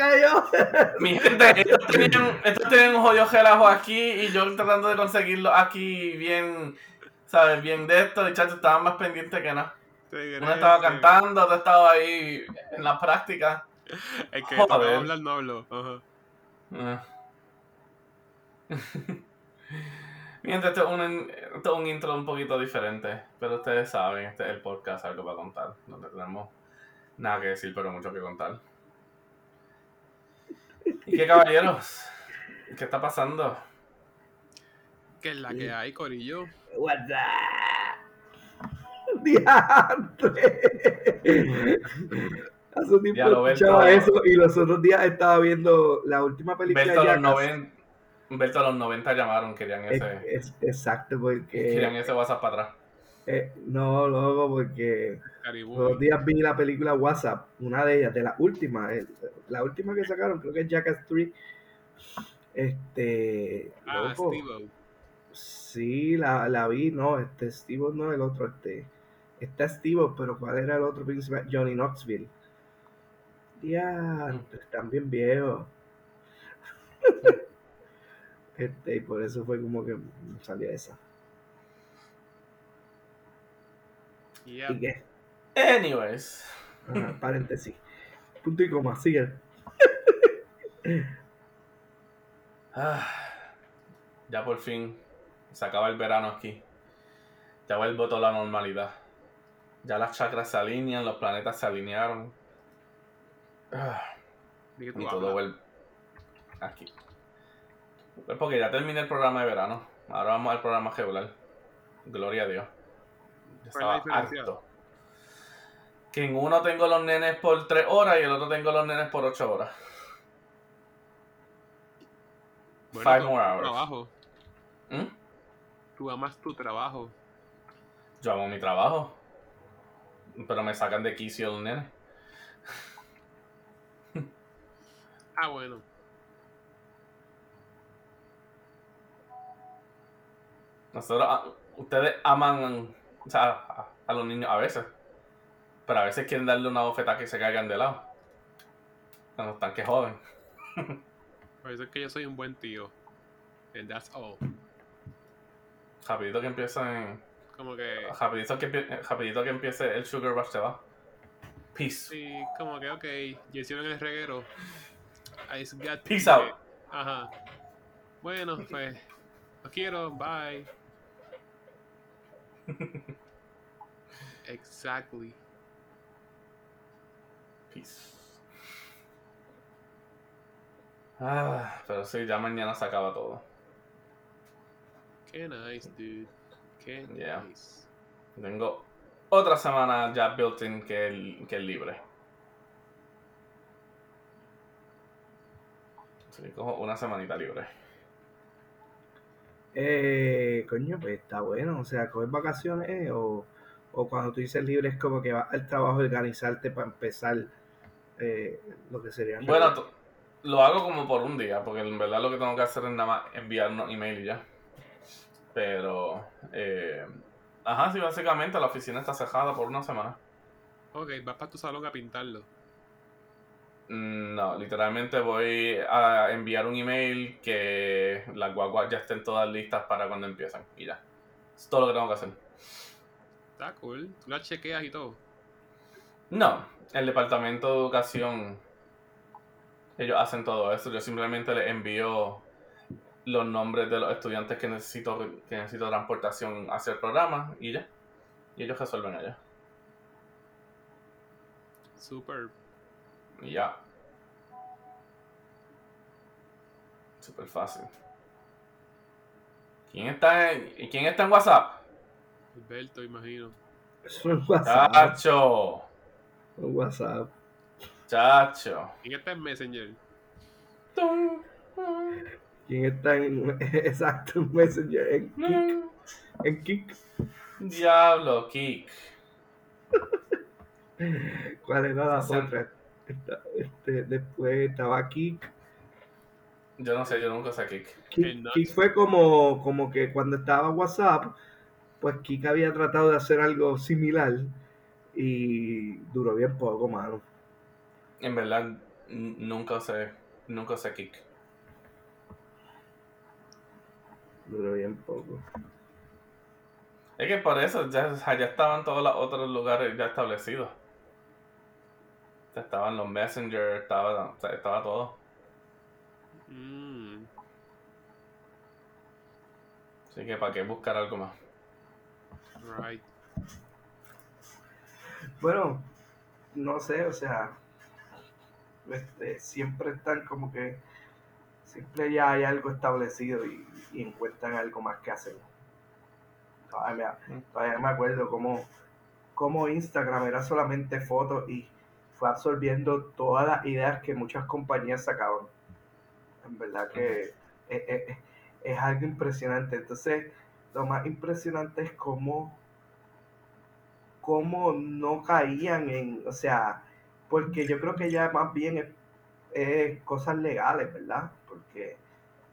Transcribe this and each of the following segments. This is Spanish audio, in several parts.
cayó. Mi gente, estos tienen, estos un jodido relajo aquí y yo tratando de conseguirlo aquí bien, ¿sabes? Bien de esto. Y chacho, estaban más pendientes que nada. Uno estaba cantando, otro estaba ahí en la práctica. Es que no hablar no hablo. Ah. Mientras esto es, un, esto es un intro un poquito diferente, pero ustedes saben, este es el podcast, algo para contar, donde tenemos nada que decir, pero mucho que contar. ¿Y qué caballeros? ¿Qué está pasando? ¿Qué es la que hay, Corillo? What's Diantre. Hace un tiempo Ya lo ves escuchaba eso y los otros días estaba viendo la última película Berto a de los, Jackass. 90, Berto a los 90 llamaron, querían Es- ese, es- exacto, porque. querían ese WhatsApp para atrás. Eh, no, loco, porque Caribú. los días vi la película WhatsApp, una de ellas, de las últimas, eh, la última que sacaron, creo que es Jackass 3. Este. Ah, loco. Sí, la, la vi, no, este Steve no el otro, este. Está Steve, pero ¿cuál era el otro principal? Johnny Knoxville. Ya, están bien viejos. Este, y por eso fue como que salía esa. Yeah. ¿Y qué? Anyways, Ajá, paréntesis. Punto y coma, sigue. ah, ya por fin se acaba el verano aquí. Ya vuelvo toda la normalidad. Ya las chakras se alinean, los planetas se alinearon. Ah, ¿De qué tú y todo vuelve aquí. Pues porque ya terminé el programa de verano. Ahora vamos al programa regular. Gloria a Dios. Yo ¿Cuál es la estaba harto. Que en uno tengo los nenes por 3 horas y el otro tengo los nenes por 8 horas. Bueno, Five more hours. trabajo. ¿Mm? Tú amas tu trabajo. Yo amo mi trabajo. Pero me sacan de quicio los nenes. Ah, bueno. Nosotros, ustedes aman o sea, a, a los niños a veces. Pero a veces quieren darle una bofeta que se caigan de lado. Cuando están que joden. Por eso es que yo soy un buen tío. And that's all. Rapidito que empiecen. Como que. Rapidito que, rapidito que empiece el sugar rush se va. Peace. Sí, como que, ok. Ya hicieron el reguero. I got Peace out. Ajá. Bueno, pues. Los quiero. Bye. Exactly. Peace. Ah, pero sí, ya mañana se acaba todo. Qué nice, dude. Qué Yeah. nice. Tengo otra semana ya built-in que el, que el libre. Así que cojo una semanita libre. Eh, coño, pues está bueno. O sea, coger vacaciones o, o cuando tú dices libre es como que vas al trabajo a organizarte para empezar eh, lo que sería. Bueno, lo hago como por un día, porque en verdad lo que tengo que hacer es nada más enviar unos email y ya. Pero, eh, ajá, sí, básicamente la oficina está cerrada por una semana. Ok, vas para tu salón a pintarlo. Mm, No, literalmente voy a enviar un email que las guaguas ya estén todas listas para cuando empiezan y ya. Es todo lo que tengo que hacer. Está cool. Tú la chequeas y todo. No, el departamento de educación, ellos hacen todo eso. Yo simplemente les envío los nombres de los estudiantes que necesito, que necesito transportación hacia el programa y ya. Y ellos resuelven allá. Super. Y ya. Súper fácil. ¿Quién está en, ¿Quién está en WhatsApp? Alberto, imagino. WhatsApp. Chacho. Un WhatsApp. Chacho. ¿Quién está en Messenger? Tum, ¿Quién está en. Exacto, en Messenger. En Kik. En Kik. Diablo, Kik. ¿Cuál era la otra? Esta- Este, después estaba Kik. Yo no sé, yo nunca sé Kik. Kik, fue como, como que cuando estaba WhatsApp, pues Kik había tratado de hacer algo similar y duró bien poco, mano. En verdad, nunca usé, nunca usé Kik. Duró bien poco. Es que por eso ya, ya estaban todos los otros lugares ya establecidos. Estaban los Messenger, estaba, o sea, estaba todo. Mm, Así que para qué buscar algo más. right. Bueno, no sé, o sea, este, siempre están como que, siempre ya hay algo establecido y, y encuentran algo más que hacer. Todavía me, todavía me acuerdo cómo, cómo Instagram era solamente fotos y fue absorbiendo todas las ideas que muchas compañías sacaban. En verdad que es, es- es algo impresionante. Entonces, lo más impresionante es cómo cómo no caían en, o sea, porque yo creo que ya más bien es, es cosas legales, ¿verdad? Porque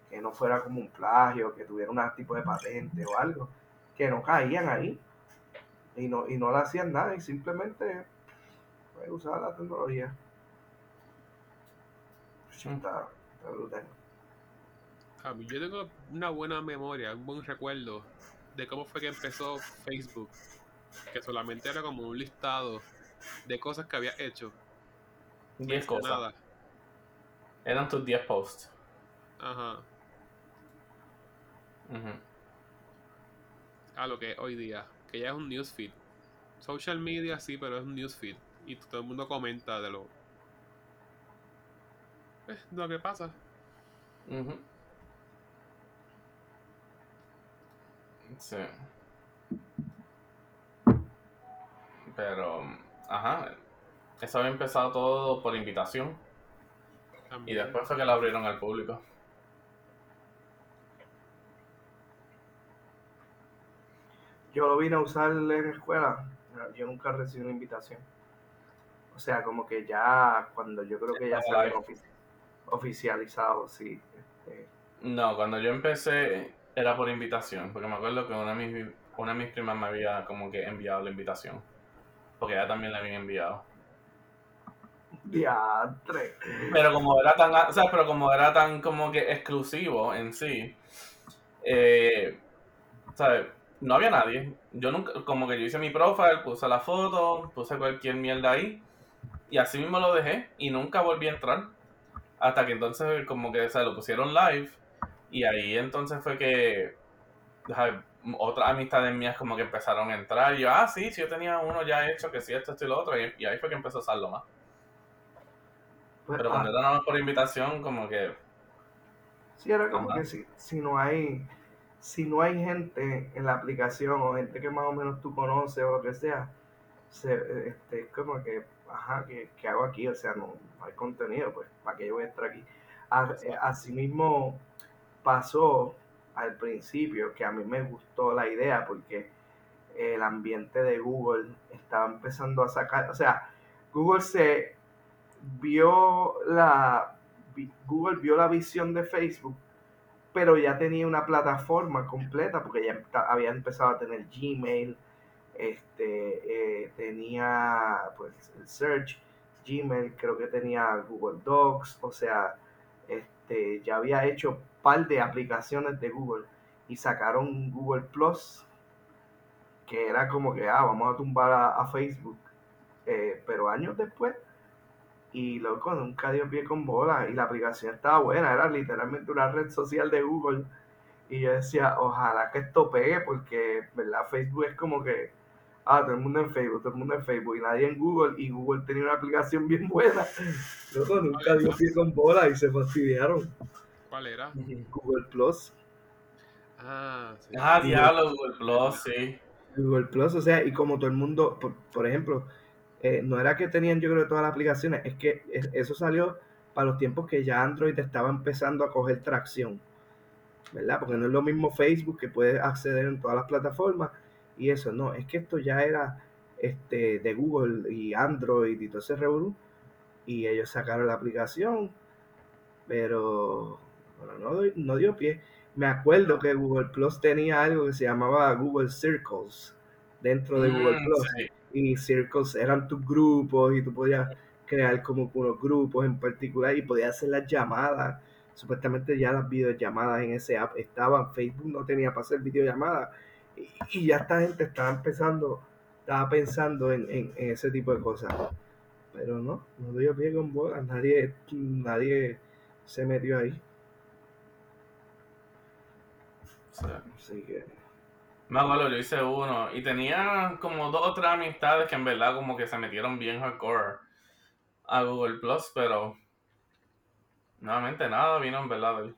que no fuera como un plagio, que tuviera un tipo de patente o algo, que no caían ahí y no, y no le hacían nada y simplemente pues, usaban la tecnología. Mm. Está, está brutal. A mí, yo tengo una buena memoria, un buen recuerdo de cómo fue que empezó Facebook. Que solamente era como un listado de cosas que había hecho. 10 cosas. Nada. Eran tus 10 posts. Ajá. Ujú. A lo que es hoy día. Que ya es un newsfeed. Social media sí, pero es un newsfeed. Y todo el mundo comenta de lo. eh, de lo que pasa. Sí. Pero, ajá, eso había empezado todo por invitación y después fue que lo abrieron al público. Yo lo vine a usar en la escuela, yo nunca recibí una invitación. O sea, como que ya cuando yo creo que ya se había ofici- oficializado, sí. este, No, cuando yo empecé era por invitación, porque me acuerdo que una de mis, una de mis primas me había como que enviado la invitación, porque ella también la habían enviado. diantre. Pero como era tan, o sea, pero como era tan como que exclusivo en sí, eh, ¿sabes? No había nadie. Yo nunca, como que yo hice mi profile, puse la foto, puse cualquier mierda ahí, y así mismo lo dejé, y nunca volví a entrar. Hasta que entonces como que se lo pusieron live, y ahí entonces fue que ¿sabes? otras amistades mías como que empezaron a entrar, y yo, ah, sí, sí, yo tenía uno ya hecho, que sí, esto, esto y lo otro, y, y ahí fue que empezó a usarlo más. Pues, Pero ah, cuando era nada más por invitación, como que sí, era como que si, si no hay si no hay gente en la aplicación o gente que más o menos tú conoces o lo que sea, se, este, es como que, ajá, ¿qué, qué hago aquí? O sea, no, no hay contenido, pues, ¿para qué yo voy a estar aquí? A- Exacto. eh, asimismo pasó al principio que a mí me gustó la idea porque el ambiente de Google estaba empezando a sacar, o sea, Google se vio la Google vio la visión de Facebook, pero ya tenía una plataforma completa porque ya había empezado a tener Gmail, este eh, tenía pues el search, Gmail, creo que tenía Google Docs, o sea, este ya había hecho par de aplicaciones de Google y sacaron Google Plus que era como que ah vamos a tumbar a, a Facebook eh, pero años después y loco nunca dio pie con bola y la aplicación estaba buena era literalmente una red social de Google y yo decía ojalá que esto pegue porque verdad Facebook es como que ah todo el mundo en Facebook todo el mundo en Facebook y nadie en Google y Google tenía una aplicación bien buena loco nunca dio pie con bola y se fastidiaron ¿Cuál era? Google Plus Ah, sí. Ah, diablo, Google Plus, sí. Google Plus, o sea, y como todo el mundo, por, por ejemplo, eh, no era que tenían yo creo todas las aplicaciones, es que es- eso salió para los tiempos que ya Android estaba empezando a coger tracción, ¿verdad? Porque no es lo mismo Facebook que puedes acceder en todas las plataformas y eso, no, es que esto ya era este, de Google y Android y todo ese revolú, y ellos sacaron la aplicación, pero bueno, no, no dio pie. Me acuerdo que Google Plus tenía algo que se llamaba Google Circles dentro de Google Mm, Plus. sí. y circles eran tus grupos y tú podías crear como unos grupos en particular y podías hacer las llamadas. Supuestamente ya las videollamadas en ese app estaban, Facebook no tenía para hacer videollamadas y, y ya esta gente estaba empezando, estaba pensando en, en- en ese tipo de cosas. Pero no, no dio pie con bola, nadie, nadie se metió ahí. O sea, Así que Me acuerdo, yo hice uno y tenía como dos o tres amistades que en verdad como que se metieron bien hardcore a Google Plus, pero nuevamente nada vino en verdad de él.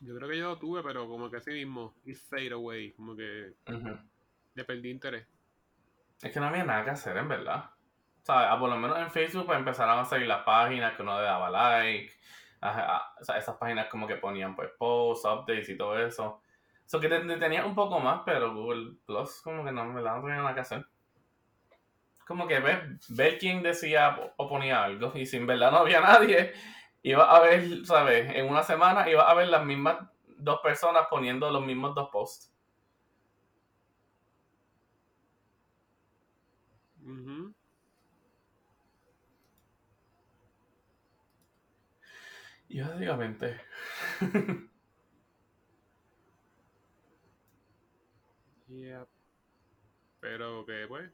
Yo creo que yo lo tuve, pero como que así mismo, it fade away, como que le perdí interés. Es que no había nada que hacer en verdad. ¿Sabes? Ah, por lo menos en Facebook pues, empezaron a salir las páginas que uno le daba like. Ajá, o sea, esas páginas como que ponían pues posts, updates y todo eso. Eso que te, te tenía un poco más, pero Google Plus como que no, en verdad no tenía nada que hacer. Como que ver, ver quién decía o ponía algo y si en verdad no había nadie, iba a ver, ¿sabes? En una semana iba a ver las mismas dos personas poniendo los mismos dos posts. Ujú. Y básicamente... Yep. Pero que pues.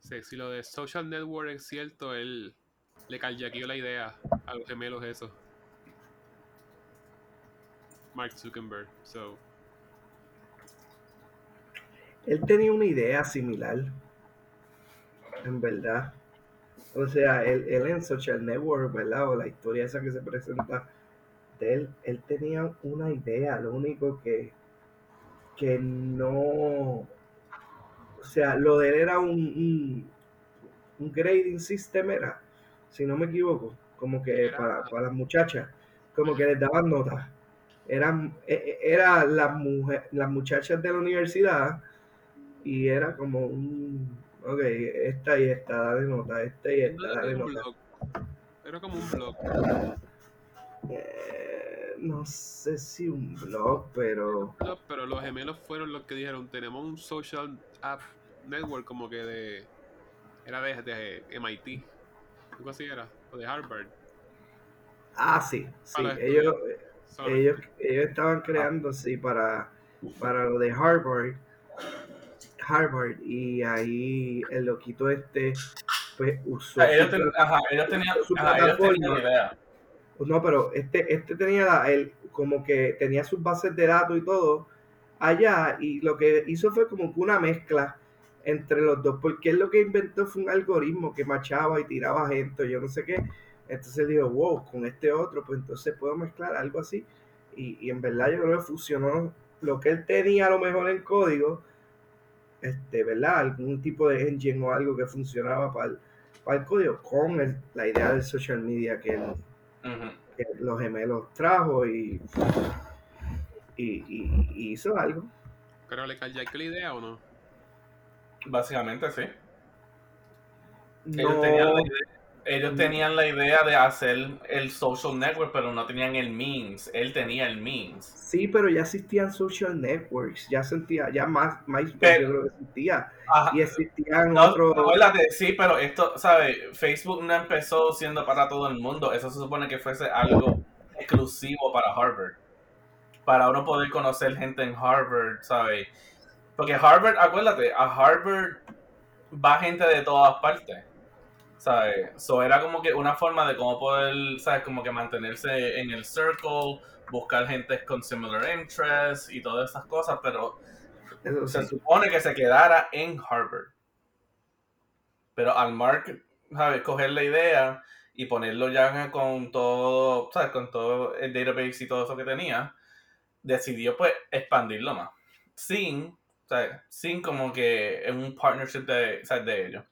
sí, si lo de social network es cierto, él le calllaqueó la idea a los gemelos eso. Mark Zuckerberg. So, él tenía una idea similar, en verdad. O sea, él, él en Social Network, ¿verdad? O la historia esa que se presenta de él, él tenía una idea, lo único que, que no, o sea, lo de él era un, un grading system, era, si no me equivoco, como que Era- para, para las muchachas, como que les daban notas. Eran, e- e- era las, mujer, las muchachas de la universidad y era como un, ok, esta y esta, dale nota, esta y esta, dale nota. Era como un blog. Eh, no sé si un blog, pero Pero los gemelos fueron los que dijeron, tenemos un social app network como que de... Era de, de MIT. Algo así era. O de Harvard. ah, sí, sí, ellos, ellos, ellos estaban creando, sí, para, para lo de Harvard, Harvard, y ahí el loquito este, pues usó sea, ellos, ten- ajá, ellos tenían, su ajá, ellos tenían idea. No, pero este, este tenía la- el, como que tenía sus bases de datos y todo allá, y lo que hizo fue como que una mezcla entre los dos, porque él lo que inventó fue un algoritmo que machaba y tiraba gente, yo no sé qué. Entonces dijo, wow, con este otro, pues entonces puedo mezclar algo así. Y, y en verdad yo creo que fusionó lo que él tenía a lo mejor en código, este, ¿verdad? Algún tipo de engine o algo que funcionaba para el, para el código con el- la idea del social media que él, que los gemelos trajo y, y, y- y hizo algo. pero le calllaqueó la idea o no? Básicamente sí. No, Ellos, tenían la idea, ellos tenían la idea de hacer el social network, pero no tenían el means. Él tenía el means. sí, pero ya existían social networks, ya sentía, ya más, MySpace Pero- yo creo que existía, Ajá. y existían No, otros, sí, pero esto, ¿sabes? Facebook no empezó siendo para todo el mundo. Eso se supone que fuese algo exclusivo para Harvard. Para uno poder conocer gente en Harvard, ¿sabes? Porque Harvard, acuérdate, a Harvard va gente de todas partes. ¿Sabes? So era como que una forma de cómo poder, ¿sabes? Como que mantenerse en el circle, buscar gente con similar interests y todas esas cosas, pero eso se sí. supone que se quedara en Harvard. Pero al Mark, ¿sabes? Coger la idea y ponerlo ya con todo, ¿sabes? Con todo el database y todo eso que tenía, decidió pues expandirlo más. Sin, Sin como que en un partnership de, ¿sabes? de ellos.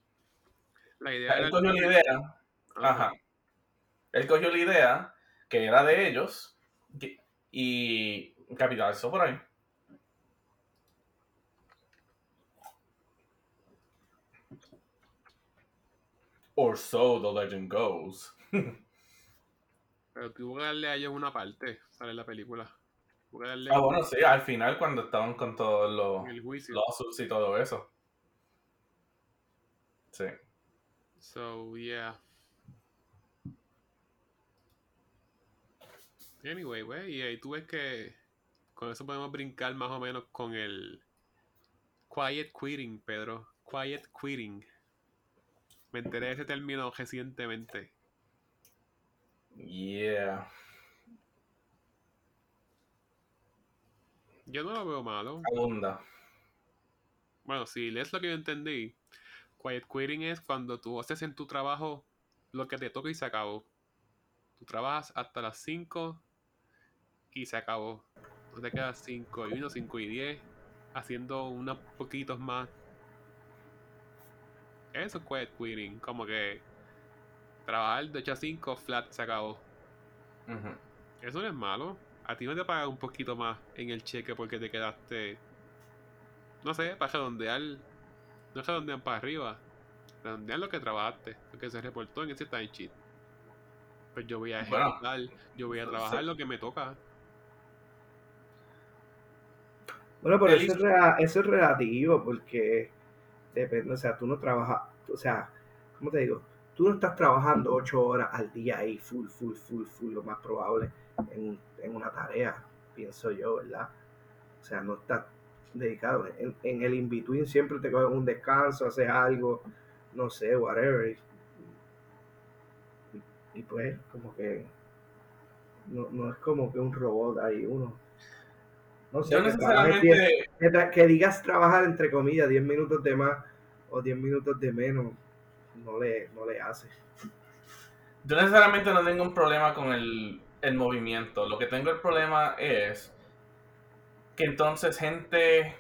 La idea Él cogió la idea, ajá. Él cogió la idea que era de ellos y capitalizó por ahí. Or so the legend goes. Pero tuvo que darle a ellos una parte, sale la película. Ah, bueno, sí, al final cuando estaban con todos los lawsuits y todo eso. Sí. So, yeah. Anyway, güey, y ahí tú ves que con eso podemos brincar más o menos con el quiet quitting, Pedro. Quiet quitting. Me enteré de ese término recientemente. Yeah. Yo no lo veo malo. Segunda. Bueno, si lees lo que yo entendí, quiet quitting es cuando tú haces en tu trabajo lo que te toca y se acabó. Tú trabajas hasta las 5 y se acabó. No te quedas 5 y 1, 5 y 10 haciendo unos poquitos más. Eso es quiet quitting, como que trabajar de 8 a 5 flat se acabó. Eso no es malo. A ti no te pagan un poquito más en el cheque porque te quedaste. No sé, para redondear. No redondean para arriba. Redondean lo que trabajaste. Lo que se reportó en ese timesheet. Pues yo voy a Bueno, ejecutar. yo voy a trabajar sí. lo que me toca. Bueno, pero eso es, rea- eso es relativo porque depende, o sea, tú no trabajas, o sea, ¿cómo te digo? Tú no estás trabajando ocho horas al día ahí, full, full, full, full, lo más probable, en, en una tarea, pienso yo, ¿verdad? O sea, no estás dedicado. En, en el in-between siempre te coges un descanso, haces algo, no sé, whatever. Y, y pues, como que no, no es como que un robot ahí, uno. No sé, Yo necesariamente. que digas trabajar entre comillas 10 minutos de más o 10 minutos de menos, no le, no le hace. Yo necesariamente no tengo un problema con el, el movimiento. Lo que tengo el problema es que entonces gente,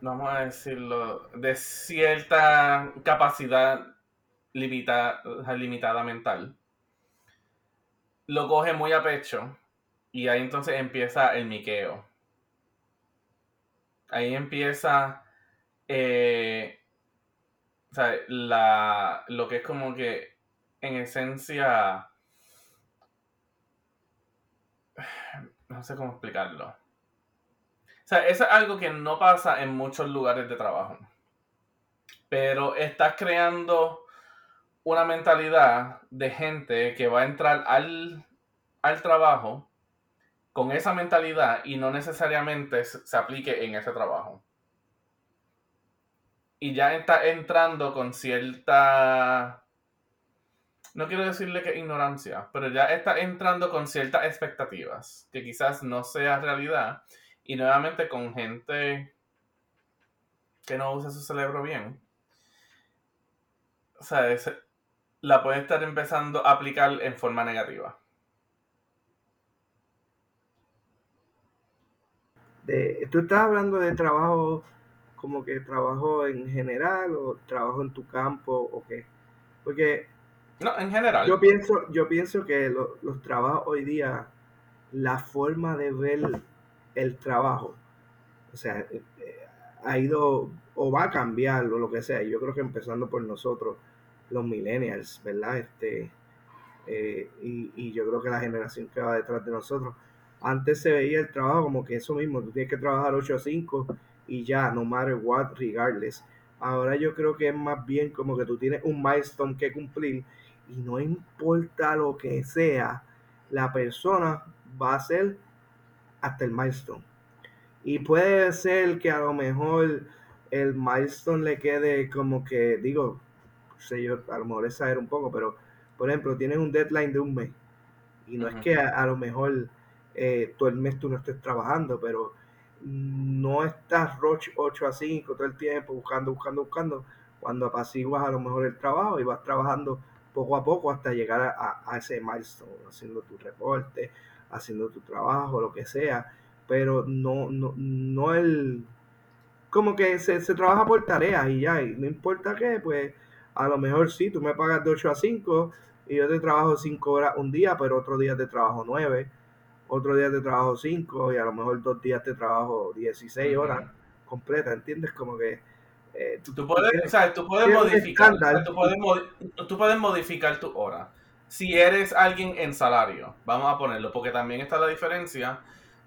vamos a decirlo, de cierta capacidad limita- limitada mental, lo coge muy a pecho y ahí entonces empieza el miqueo. Ahí empieza eh, o sea, la, lo que es como que en esencia no sé cómo explicarlo. O sea, eso es algo que no pasa en muchos lugares de trabajo. Pero estás creando una mentalidad de gente que va a entrar al, al trabajo con esa mentalidad y no necesariamente se aplique en ese trabajo. Y ya está entrando con cierta no quiero decirle que ignorancia, pero ya está entrando con ciertas expectativas, que quizás no sea realidad, y nuevamente con gente que no usa su cerebro bien. O sea, la puede estar empezando a aplicar en forma negativa. ¿Tú estás hablando de trabajo como que trabajo en general o trabajo en tu campo o qué? Porque No, en general. yo pienso, yo pienso que lo- los trabajos hoy día, la forma de ver el trabajo, o sea, eh, eh, ha ido o va a cambiar o lo que sea. Yo creo que empezando por nosotros, los millennials, ¿verdad? Este, eh, y, y yo creo que la generación que va detrás de nosotros, antes se veía el trabajo como que eso mismo, tú tienes que trabajar 8 a 5 y ya, no matter what, regardless. Ahora yo creo que es más bien como que tú tienes un milestone que cumplir y no importa lo que sea, la persona va a hacer hasta el milestone. Y puede ser que a lo mejor el milestone le quede como que, digo, sé yo, a lo mejor exagero un poco, pero por ejemplo, tienes un deadline de un mes. Y no es que a, a lo mejor eh, todo el mes tú no estés trabajando, pero no estás roch 8 a 5 todo el tiempo buscando, buscando, buscando, cuando apaciguas a lo mejor el trabajo y vas trabajando poco a poco hasta llegar a, ese milestone, haciendo tu reporte, haciendo tu trabajo, lo que sea, pero no, no, no el, como que se, se trabaja por tareas y ya, y no importa qué, pues a lo mejor sí, tú me pagas de 8 a 5 y yo te trabajo 5 horas un día, pero otro día te trabajo 9, otro día te trabajo 5 y a lo mejor dos días te trabajo 16 Ujú. horas completas, ¿entiendes? Como que eh, tú, Tú puedes, o sea, tú puedes modificar, o sea, estándar. tú puedes, modi- tú puedes modificar tu hora. si eres alguien en salario, vamos a ponerlo, porque también está la diferencia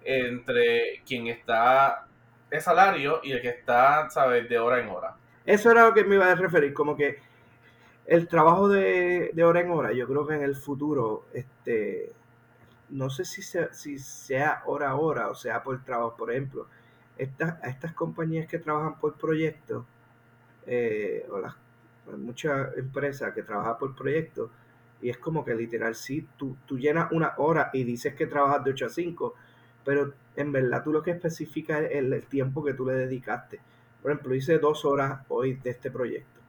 entre quien está en salario y el que está, ¿sabes?, de hora en hora. Eso era lo que me iba a referir, como que el trabajo de, hora en hora, yo creo que en el futuro, este, no sé si sea, si sea hora a hora o sea por trabajo, por ejemplo, estas, estas compañías que trabajan por proyecto, eh, o las muchas empresas que trabajan por proyecto, y es como que literal, sí, tú, tú llenas una hora y dices que trabajas de 8 a 5, pero en verdad tú lo que especificas es el, tiempo que tú le dedicaste. Por ejemplo, hice dos horas hoy de este proyecto,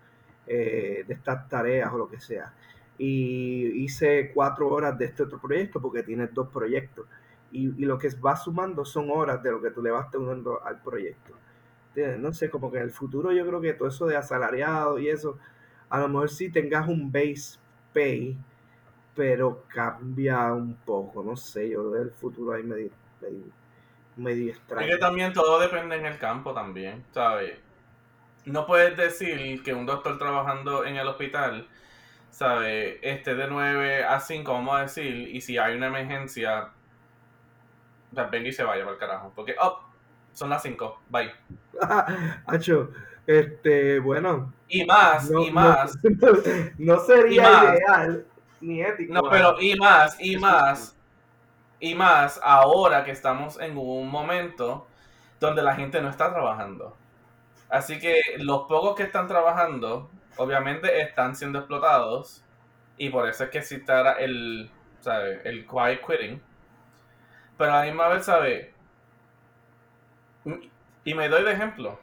eh, de estas tareas o lo que sea. Y hice cuatro horas de este otro proyecto porque tienes dos proyectos. Y, lo que va sumando son horas de lo que tú le vas uniendo al proyecto. No sé, como que en el futuro yo creo que todo eso de asalariado y eso, a lo mejor sí tengas un base pay, pero cambia un poco, no sé, yo del futuro ahí medio, medio, extraño. Es que también todo depende en el campo también, ¿sabes? No puedes decir que un doctor trabajando en el hospital, ¿sabes? Este de 9 a 5, vamos a decir, y si hay una emergencia, venga y se vaya para el carajo. Porque, oh, son las 5, bye. Hacho, este, bueno. Y más, y más. No, sería ideal ni ético. No, pero y más, y más, y más ahora que estamos en un momento donde la gente no está trabajando. Así que los pocos que están trabajando, obviamente están siendo explotados. Y por eso es que existe el, ¿sabe? el quiet quitting. Pero a la misma vez, ¿sabe? Y me doy de ejemplo.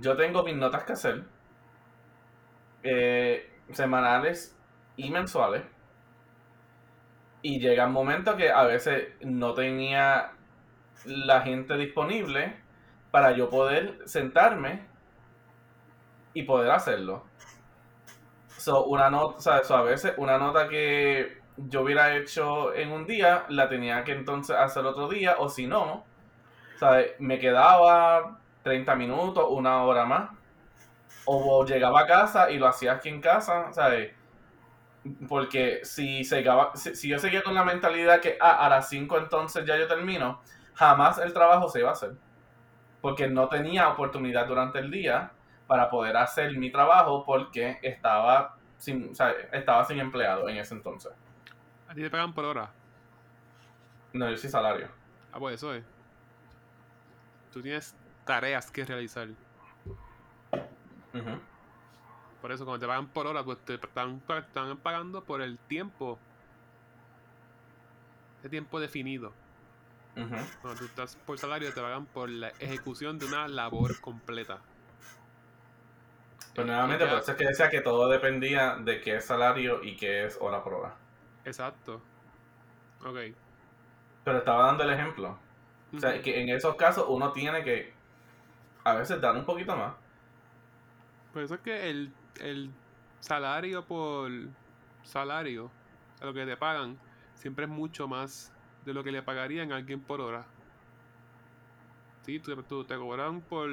Yo tengo mis notas que hacer. Eh, semanales y mensuales. Y llega un momento que a veces no tenía la gente disponible para yo poder sentarme y poder hacerlo. So, una nota, a veces una nota que yo hubiera hecho en un día, la tenía que entonces hacer otro día, o si no, me quedaba 30 minutos, una hora más. O llegaba a casa y lo hacía aquí en casa, ¿sabes? Porque si, se, si, yo seguía con la mentalidad que ah, a las 5 entonces ya yo termino, jamás el trabajo se iba a hacer. Porque no tenía oportunidad durante el día para poder hacer mi trabajo porque estaba sin, estaba sin empleado en ese entonces. ¿A ti te pagan por hora? No, yo sí salario. Ah, pues eso es. Tú tienes tareas que realizar. Por eso, cuando te pagan por hora, pues te están, están pagando por el tiempo. Ese tiempo definido. Cuando tú estás por salario, te pagan por la ejecución de una labor completa. Pero nuevamente, por eso es que decía que todo dependía de qué es salario y qué es hora por hora. Exacto. Ok. Pero estaba dando el ejemplo. O sea, que en esos casos uno tiene que a veces dar un poquito más. Por eso es que el el salario por salario, a lo que te pagan, siempre es mucho más de lo que le pagarían a alguien por hora. Sí, tú, te cobran por.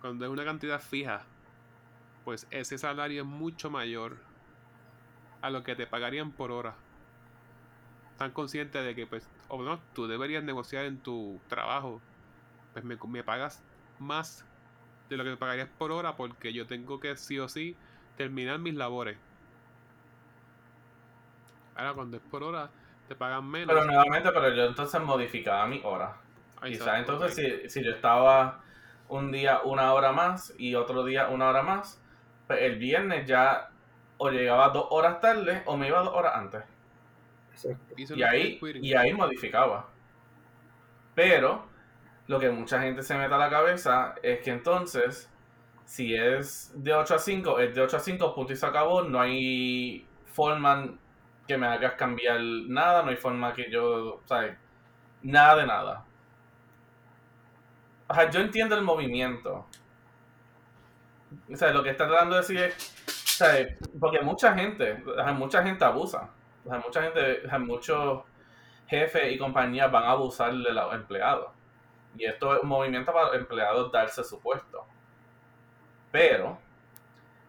Cuando es una cantidad fija, pues ese salario es mucho mayor a lo que te pagarían por hora. Están conscientes de que, pues, o no, tú deberías negociar en tu trabajo. Pues me, me pagas más de lo que me pagarías por hora porque yo tengo que sí o sí terminar mis labores. Ahora cuando es por hora te pagan menos. Pero nuevamente, pero yo entonces modificaba mi hora. Quizás entonces si, si, yo estaba un día una hora más y otro día una hora más, pues el viernes ya o llegaba dos horas tarde o me iba dos horas antes. Y ahí, y ahí modificaba. Pero lo que mucha gente se mete a la cabeza es que entonces, si es de 8 a 5, es de 8 a 5, punto y se acabó, no hay forma que me hagas cambiar nada, no hay forma que yo, ¿sabes? Nada de nada. O sea, yo entiendo el movimiento. O sea, lo que está tratando de decir es, ¿sabes? Porque mucha gente, mucha gente abusa. O sea, mucha gente, muchos jefes y compañías van a abusar de los empleados. Y esto es un movimiento para empleados darse su puesto. Pero,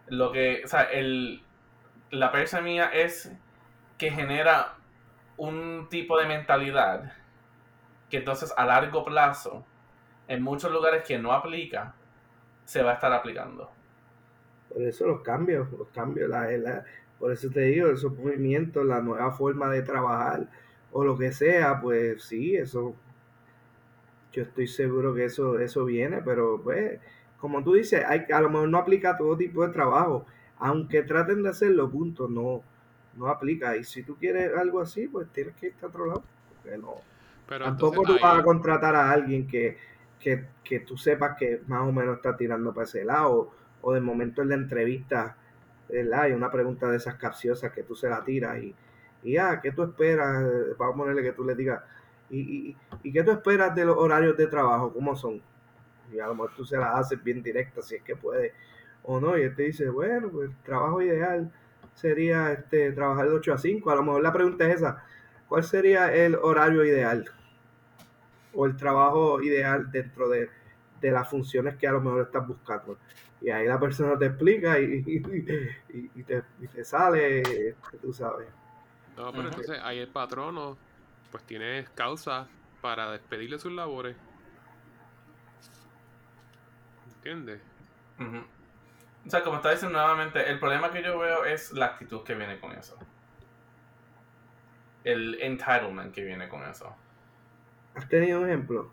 lo que, o sea, el, la persa mía es que genera un tipo de mentalidad que entonces a largo plazo, en muchos lugares que no aplica, se va a estar aplicando. Por eso los cambios, los cambios, la, por eso te digo, esos movimientos, la nueva forma de trabajar o lo que sea, pues sí, eso, yo estoy seguro que eso, eso viene, pero pues, como tú dices, hay, a lo mejor no aplica a todo tipo de trabajo, aunque traten de hacerlo, punto, no, no aplica. Y si tú quieres algo así, pues tienes que irte a otro lado, porque no. Pero Tampoco tú vas a contratar a alguien que, que, que tú sepas que más o menos está tirando para ese lado o de momento en la entrevista hay una pregunta de esas capciosas que tú se la tiras y, y ah, ¿qué tú esperas? Vamos a ponerle que tú le digas, ¿y, y, qué tú esperas de los horarios de trabajo? ¿Cómo son? Y a lo mejor tú se las haces bien directa si es que puede o no, y él te dice, bueno, pues el trabajo ideal sería este trabajar de 8 a 5. A lo mejor la pregunta es esa, ¿cuál sería el horario ideal? O el trabajo ideal dentro de, de las funciones que a lo mejor estás buscando. Y ahí la persona te explica y, y, te, sale, tú sabes. No, pero entonces ahí el patrono pues tiene causa para despedirle sus labores. ¿Entiendes? O sea, como está diciendo nuevamente, el problema que yo veo es la actitud que viene con eso. El entitlement que viene con eso. ¿Has tenido un ejemplo?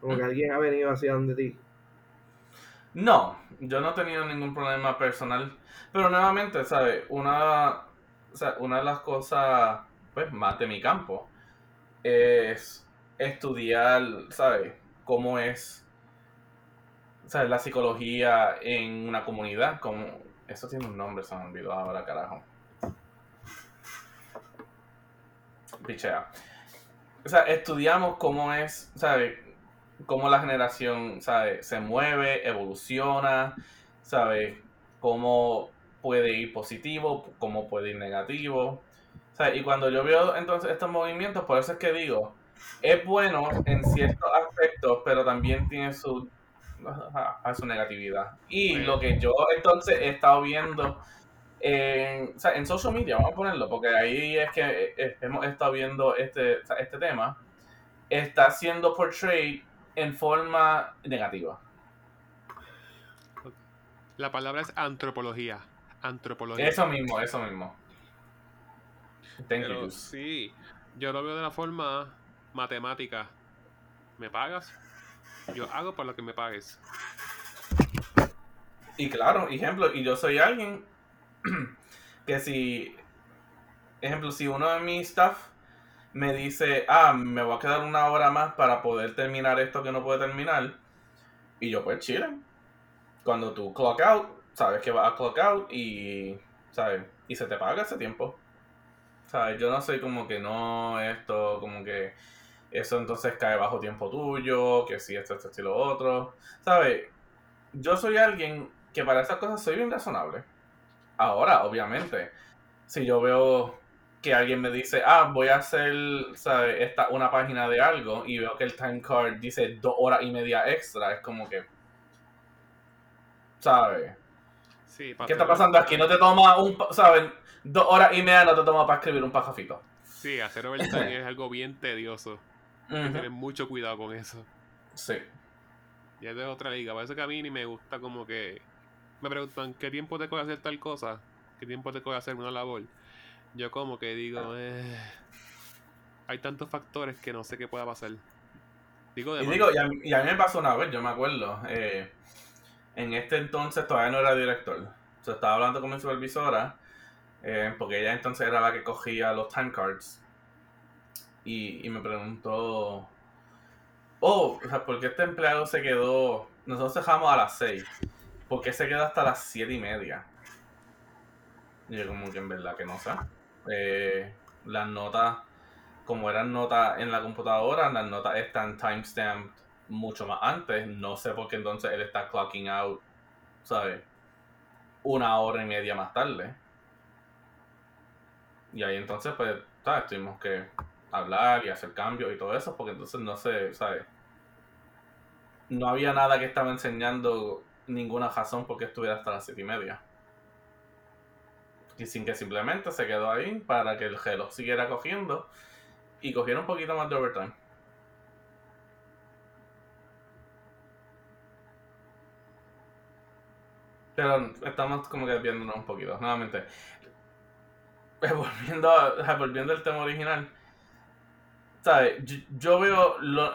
Como que ¿Mm? alguien ha venido hacia donde ti. No, yo no he tenido ningún problema personal. Pero nuevamente, ¿sabes? Una, una de las cosas pues, más de mi campo es estudiar, ¿sabes? Cómo es ¿sabes? la psicología en una comunidad. Como, eso tiene un nombre, se me olvidó ahora, carajo. Pichea. O sea, estudiamos cómo es, ¿sabes? Cómo la generación, ¿sabe? Se mueve, evoluciona, ¿sabe? Cómo puede ir positivo, cómo puede ir negativo. Y cuando yo veo entonces estos movimientos, por eso es que digo, es bueno en ciertos aspectos, pero también tiene su, su negatividad. Y lo que yo entonces he estado viendo en, o sea, en social media, vamos a ponerlo, porque ahí es que eh, hemos estado viendo este, este tema, está siendo portrayed en forma negativa. La palabra es antropología. Antropología. Eso mismo, eso mismo. Pero sí, yo lo veo de la forma matemática. ¿Me pagas? Yo hago por lo que me pagues. Y claro, ejemplo, y yo soy alguien que si, ejemplo, si uno de mis staff me dice, ah, me voy a quedar una hora más para poder terminar esto que no puedo terminar. Y yo, pues, chile. Cuando tú clock out, sabes que vas a clock out y, ¿sabes? Y se te paga ese tiempo. ¿Sabes? Yo no soy como que no, esto, como que eso entonces cae bajo tiempo tuyo, que si esto, esto, esto y lo otro. ¿Sabes? Yo soy alguien que para esas cosas soy bien razonable. Ahora, obviamente, si yo veo que alguien me dice, ah, voy a hacer, ¿sabes? Esta, una página de algo y veo que el time card dice dos horas y media extra, es como que, ¿sabes? Sí, ¿Qué está pasando aquí? No te toma un, ¿sabes? Dos horas y media no te toma para escribir un pajafito. Sí, hacer overtime es algo bien tedioso. Hay que tener mucho cuidado con eso. Sí. Ya es de otra liga. Por eso que a mí ni me gusta como que... Me preguntan, ¿qué tiempo te puede hacer tal cosa? ¿Qué tiempo te puede hacer una labor? Yo como que digo, eh, hay tantos factores que no sé qué pueda pasar. Digo, y, digo y, a, mí me pasó una vez, yo me acuerdo. Eh, en este entonces todavía no era director. O estaba hablando con mi supervisora, eh, porque ella entonces era la que cogía los time cards. Y, y me preguntó, oh, o sea, ¿por qué este empleado se quedó? Nosotros dejamos a las 6. ¿Por qué se quedó hasta las 7 y media? Y yo como que en verdad que no sé eh, las notas, como eran notas en la computadora, las notas están timestamped mucho más antes. No sé por qué entonces él está clocking out, ¿sabes? Una hora y media más tarde. Y ahí entonces, pues, ¿sabes? Tuvimos que hablar y hacer cambios y todo eso, porque entonces no sé, ¿sabes? No había nada que estaba enseñando ninguna razón porque estuviera hasta las siete y media. Y sin que simplemente se quedó ahí para que el reloj siguiera cogiendo y cogiera un poquito más de overtime. Pero estamos como que viéndonos un poquito, nuevamente. Volviendo, volviendo al tema original, ¿sabes? Yo, veo lo,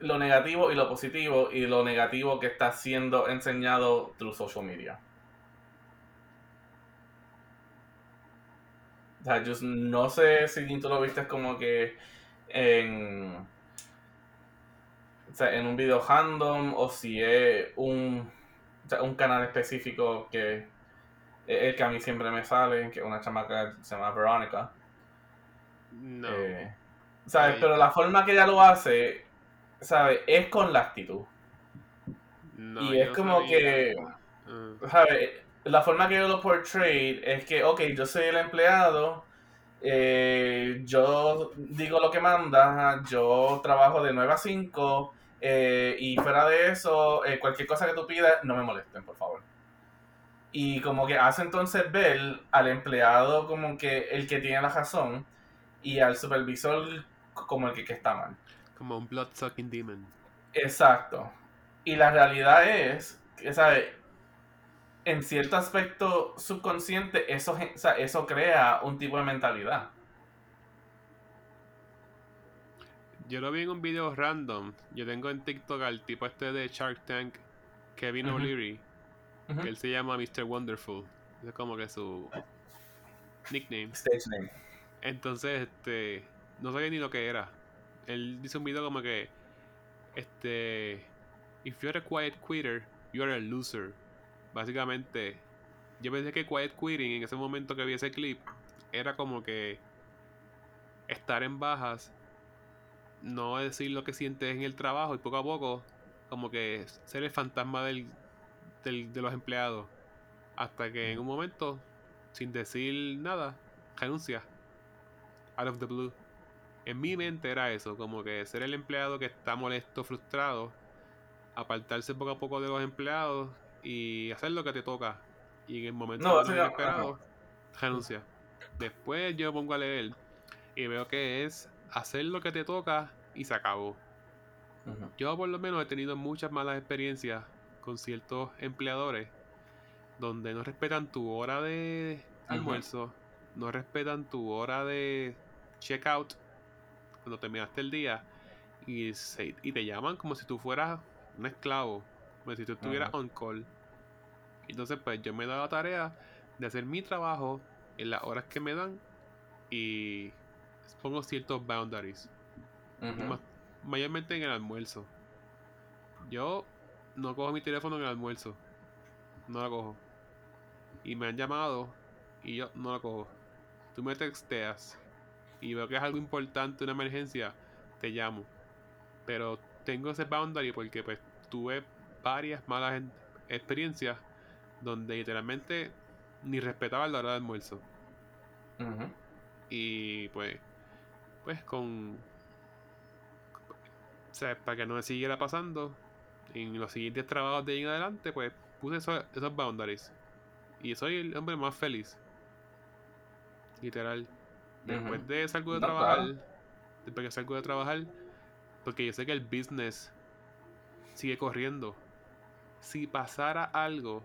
lo negativo y lo positivo, y lo negativo que está siendo enseñado through social media. O sea, yo no sé si tú lo viste como que en, o sea, en un video random o si es un, un canal específico que es el que a mí siempre me sale, que una chamaca se llama Veronica. No. Eh, ¿Sabes? Pero la forma que ella lo hace, ¿sabes? Es con la actitud. y es como que, uh. ¿sabes? La forma que yo lo portray es que, ok, yo soy el empleado, eh, yo digo lo que manda, yo trabajo de 9 a 5 eh, y fuera de eso, eh, cualquier cosa que tú pidas, no me molesten, por favor. Y como que hace entonces ver al empleado como que el que tiene la razón y al supervisor como el que, que está mal. Como un blood sucking demon. Exacto. Y la realidad es, ¿sabes? En cierto aspecto subconsciente, eso, eso crea un tipo de mentalidad. Yo lo vi en un video random. Yo tengo en TikTok al tipo este de Shark Tank, Kevin O'Leary, que él se llama Mr. Wonderful. Es como que su nickname. Stage name. Entonces, este, no sabía ni lo que era. Él dice un video como que, este, if you're a quiet quitter, you're a loser básicamente, yo pensé que Quiet Quitting en ese momento que vi ese clip era como que estar en bajas, no decir lo que sientes en el trabajo y poco a poco, como que ser el fantasma del, de los empleados. Hasta que en un momento, sin decir nada, renuncia. Out of the blue. En mi mente era eso, como que ser el empleado que está molesto, frustrado, apartarse poco a poco de los empleados y hacer lo que te toca. Y en el momento no, esperado, renuncia. Después yo pongo a leer y veo que es hacer lo que te toca y se acabó. Yo por lo menos he tenido muchas malas experiencias con ciertos empleadores donde no respetan tu hora de almuerzo, no respetan tu hora de checkout cuando terminaste el día y, y te llaman como si tú fueras un esclavo como si tú estuvieras on call. Entonces, pues yo me he dado la tarea de hacer mi trabajo en las horas que me dan y pongo ciertos boundaries. mayormente en el almuerzo. Yo no cojo mi teléfono en el almuerzo. No lo cojo. Y me han llamado y yo no lo cojo. Tú me texteas y veo que es algo importante, una emergencia, te llamo. Pero tengo ese boundary porque pues tuve varias malas experiencias donde literalmente ni respetaba la hora de almuerzo. Y pues, pues con... O sea, para que no me siguiera pasando, en los siguientes trabajos de ahí en adelante, pues puse esos, esos boundaries. Y soy el hombre más feliz. Literal. Después de salgo de trabajar, después que salgo de trabajar, porque yo sé que el business sigue corriendo si pasara algo,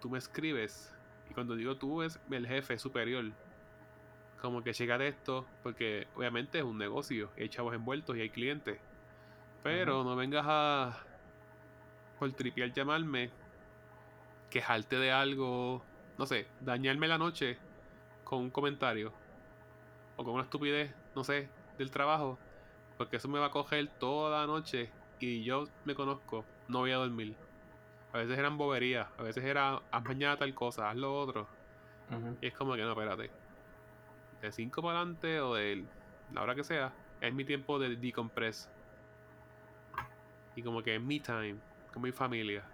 tú me escribes. Y cuando digo tú es el jefe superior. Como que llega de esto, porque obviamente es un negocio, y hay chavos envueltos y hay clientes. Pero no vengas a por tripiar llamarme, quejarte de algo, no sé, dañarme la noche con un comentario o con una estupidez, no sé, del trabajo, porque eso me va a coger toda la noche y yo me conozco, no voy a dormir. A veces eran boberías, a veces era haz mañana tal cosa, haz lo otro. Y es como que no, espérate. De 5 para adelante o de la hora que sea, es mi tiempo de decompress. Y como que es mi time, con mi familia.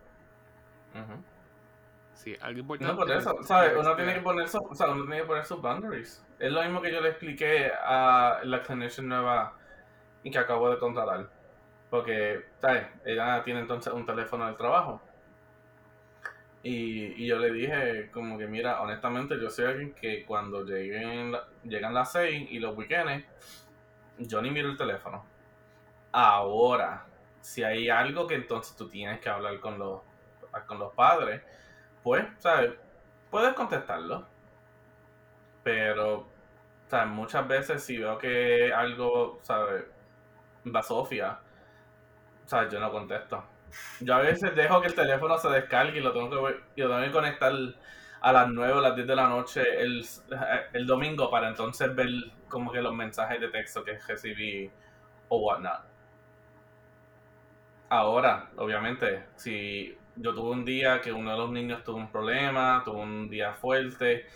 Sí, algo importante. No, por eso, ¿sabes? Uno tiene, que poner o sea, uno tiene que poner sus boundaries. Es lo mismo que yo le expliqué a la clinician nueva y que acabo de contratar. Porque, ¿sabes? Ella tiene entonces un teléfono del trabajo. Y, y yo le dije, como que, mira, honestamente, yo soy alguien que cuando lleguen, llegan las 6 y los weekends, yo ni miro el teléfono. Ahora, si hay algo que entonces tú tienes que hablar con los, con los padres, pues, ¿sabes? Puedes contestarlo. Pero, ¿sabes? Muchas veces si veo que algo, ¿sabes? Va Sofía, ¿sabes? Yo no contesto. Yo a veces dejo que el teléfono se descargue y lo tengo que, y lo tengo que conectar a las 9 o las 10 de la noche el, el domingo para entonces ver como que los mensajes de texto que recibí o whatnot. Ahora, obviamente, si yo tuve un día que uno de los niños tuvo un problema, tuvo un día fuerte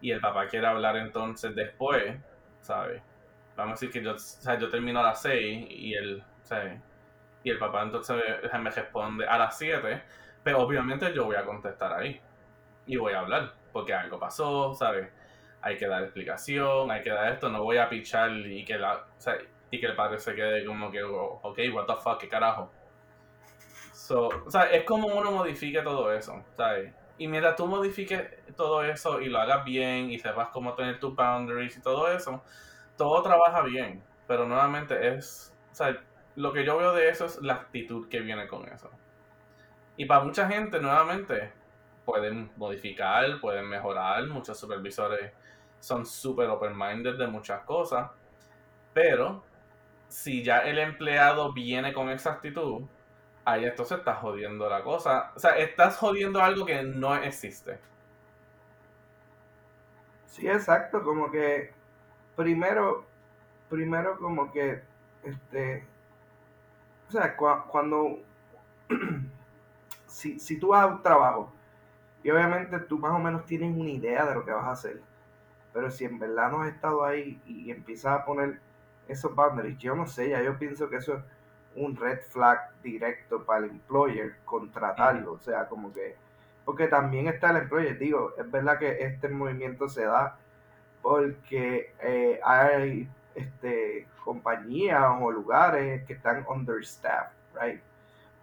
y el papá quiere hablar entonces después, ¿sabes? Vamos a decir que yo, o yo termino a las 6 y él, ¿sabes? Y el papá entonces me responde a las 7, pero obviamente yo voy a contestar ahí y voy a hablar, porque algo pasó, ¿sabes? Hay que dar explicación, hay que dar esto, no voy a pichar y que, la, y que el padre se quede como que, ok, what the fuck, qué carajo. So, o sea, es como uno modifique todo eso, ¿sabes? Y mientras tú modifiques todo eso y lo hagas bien y sepas cómo tener tus boundaries y todo eso, todo trabaja bien. Pero nuevamente es, o sea, lo que yo veo de eso es la actitud que viene con eso. Y para mucha gente, nuevamente, pueden modificar, pueden mejorar. Muchos supervisores son súper open-minded de muchas cosas. Pero si ya el empleado viene con esa actitud, ahí entonces estás jodiendo la cosa. O sea, estás jodiendo algo que no existe. Sí, exacto, como que primero, primero como que, este, o sea, cuando, si, si tú vas a un trabajo y obviamente tú más o menos tienes una idea de lo que vas a hacer, pero si en verdad no has estado ahí y empiezas a poner esos boundaries, yo no sé, ya yo pienso que eso es un red flag directo para el employer contratarlo, o sea, como que, porque también está el employer, digo, es verdad que este movimiento se da porque eh, hay este, compañías o lugares que están understaffed, right,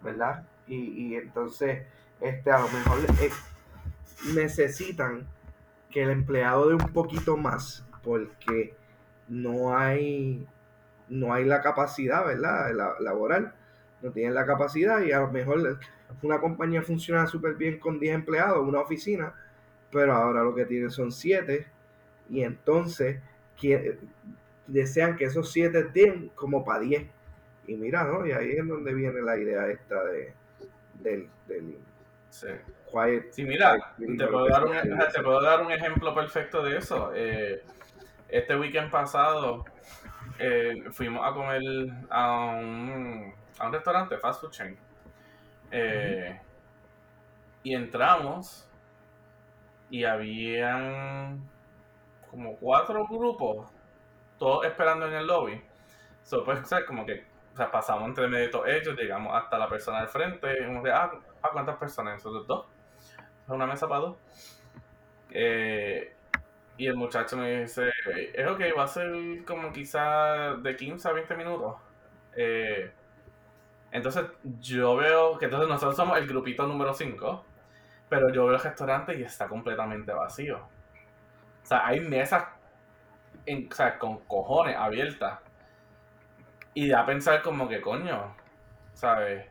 ¿verdad? Y, y entonces, este, a lo mejor eh, necesitan que el empleado dé un poquito más porque no hay no hay la capacidad, ¿verdad? La, laboral, no tienen la capacidad y a lo mejor una compañía funciona súper bien con 10 empleados, una oficina, pero ahora lo que tienen son 7 y entonces desean que esos 7 den como para 10. Y mira, ¿no? Y ahí es donde viene la idea esta de, del, del sí. sí, mira, te puedo, dar un, te puedo, dar un, ejemplo perfecto de eso. Eh, este weekend pasado eh, fuimos a comer a un, a un restaurante, fast food chain. Eh, y entramos y habían como cuatro grupos, todos esperando en el lobby. So, pues, como que pasamos entre medio de todos ellos, llegamos hasta la persona al frente, y de, ah, ¿cuántas personas? Nosotros dos. Una mesa para dos. Eh, y el muchacho me dice, es ok, va a ser como quizá de 15 a 20 minutos. Eh, entonces yo veo que entonces nosotros somos el grupito número 5, pero yo veo el restaurante y está completamente vacío. O sea, hay mesas en, con cojones abiertas. Y da a pensar como que coño, ¿sabes?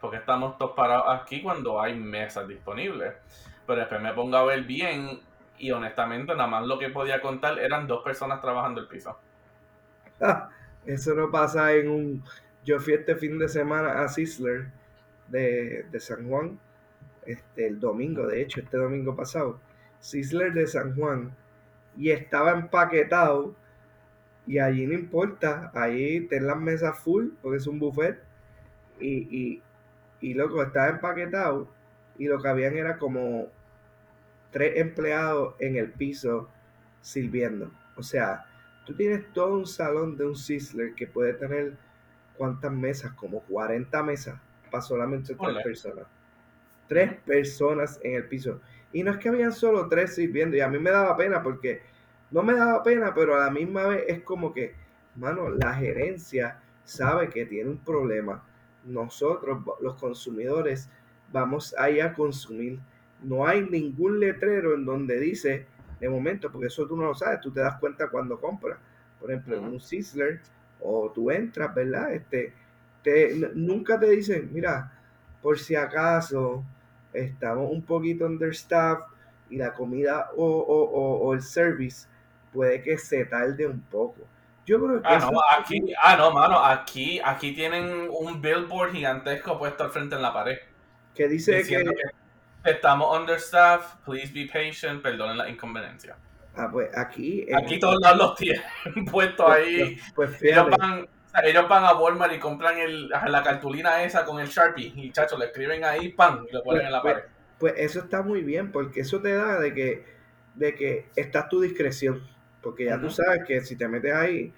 Porque estamos todos parados aquí cuando hay mesas disponibles. Pero después me pongo a ver bien y honestamente nada más lo que podía contar eran dos personas trabajando el piso. Eso no pasa en un... Yo fui este fin de semana a Sizzler de, San Juan, este, el domingo, de hecho, este domingo pasado. Sizzler de San Juan y estaba empaquetado y allí no importa, ahí ten las mesas full porque es un buffet y, y, y loco, estaba empaquetado y lo que habían era como tres empleados en el piso sirviendo. O sea, tú tienes todo un salón de un Sizzler que puede tener cuántas mesas, como 40 mesas para solamente tres personas. Tres personas en el piso. Y no es que habían solo tres sirviendo. Y a mí me daba pena porque no me daba pena, pero a la misma vez es como que, mano, la gerencia sabe que tiene un problema. Nosotros, los consumidores, vamos a ir a consumir no hay ningún letrero en donde dice, de momento, porque eso tú no lo sabes, tú te das cuenta cuando compras. Por ejemplo, en un Sizzler, o tú entras, ¿verdad? Este, te, nunca te dicen, mira, por si acaso estamos un poquito understaffed y la comida o, o, o, el service puede que se tarde un poco. Yo creo que ah, no, aquí, ah, no, mano, aquí, aquí tienen un billboard gigantesco puesto al frente en la pared. Que dice que, estamos understaffed, please be patient, perdonen la inconveniencia. Ah, pues aquí. Aquí todos lados los tienen puestos pues, ahí. Pues, pues ellos, van, ellos van a Walmart y compran el, la cartulina esa con el Sharpie. Y chacho, le escriben ahí, pan, y lo ponen en la pared. Pues eso está muy bien, porque eso te da de que, de que está tu discreción. Porque ya tú sabes que si te metes ahí,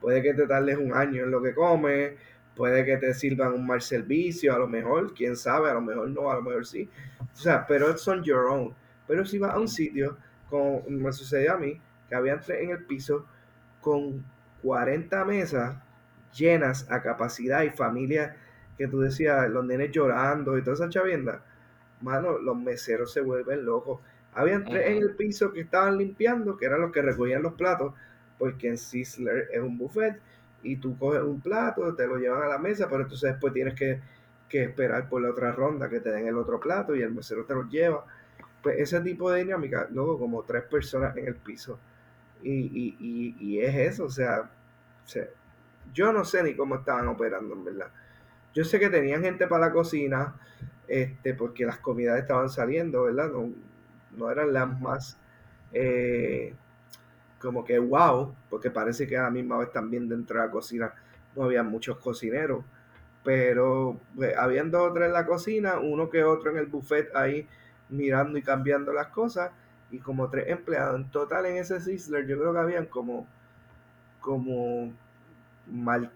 puede que te tardes un año en lo que comes, puede que te sirvan un mal servicio, a lo mejor, quién sabe, a lo mejor no, a lo mejor sí. O sea, pero son your own. Pero si vas a un sitio, como me sucedió a mí, que había tres en el piso con 40 mesas llenas a capacidad y familias que tú decías, los nenes llorando y toda esa chavienda, mano, los meseros se vuelven locos. Habían tres en el piso que estaban limpiando, que eran los que recogían los platos, porque en Sizzler es un buffet y tú coges un plato, te lo llevan a la mesa, pero entonces después tienes que, esperar por la otra ronda que te den el otro plato y el mesero te lo lleva. Pues ese tipo de dinámica, luego como tres personas en el piso. Y, es eso, o sea, yo no sé ni cómo estaban operando, en verdad. Yo sé que tenían gente para la cocina, este, porque las comidas estaban saliendo, ¿verdad? No, eran las más eh, como que wow, porque parece que a la misma vez también dentro de la cocina no había muchos cocineros, pero pues, habían dos en la cocina, uno que otro en el buffet ahí mirando y cambiando las cosas, y como tres empleados. En total en ese Sizzler yo creo que habían como, como mal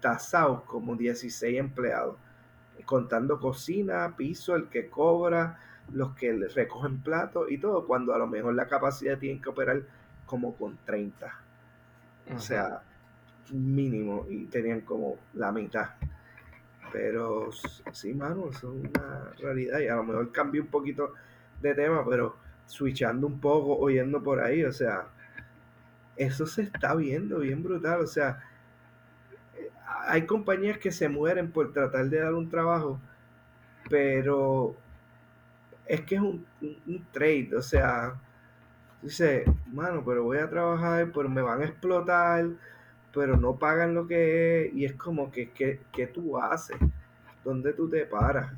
como 16 empleados, contando cocina, piso, el que cobra, los que recogen platos y todo, cuando a lo mejor la capacidad tiene que operar como con 30. O sea, mínimo, y tenían como la mitad. Pero sí, mano, eso es una realidad. Y a lo mejor cambié un poquito de tema, pero switchando un poco, oyendo por ahí, o sea, eso se está viendo bien brutal. O sea, hay compañías que se mueren por tratar de dar un trabajo, pero es que es un, trade, o sea, dice, mano, pero voy a trabajar, pero me van a explotar, pero no pagan lo que es, y es como que, ¿qué tú haces? ¿Dónde tú te paras?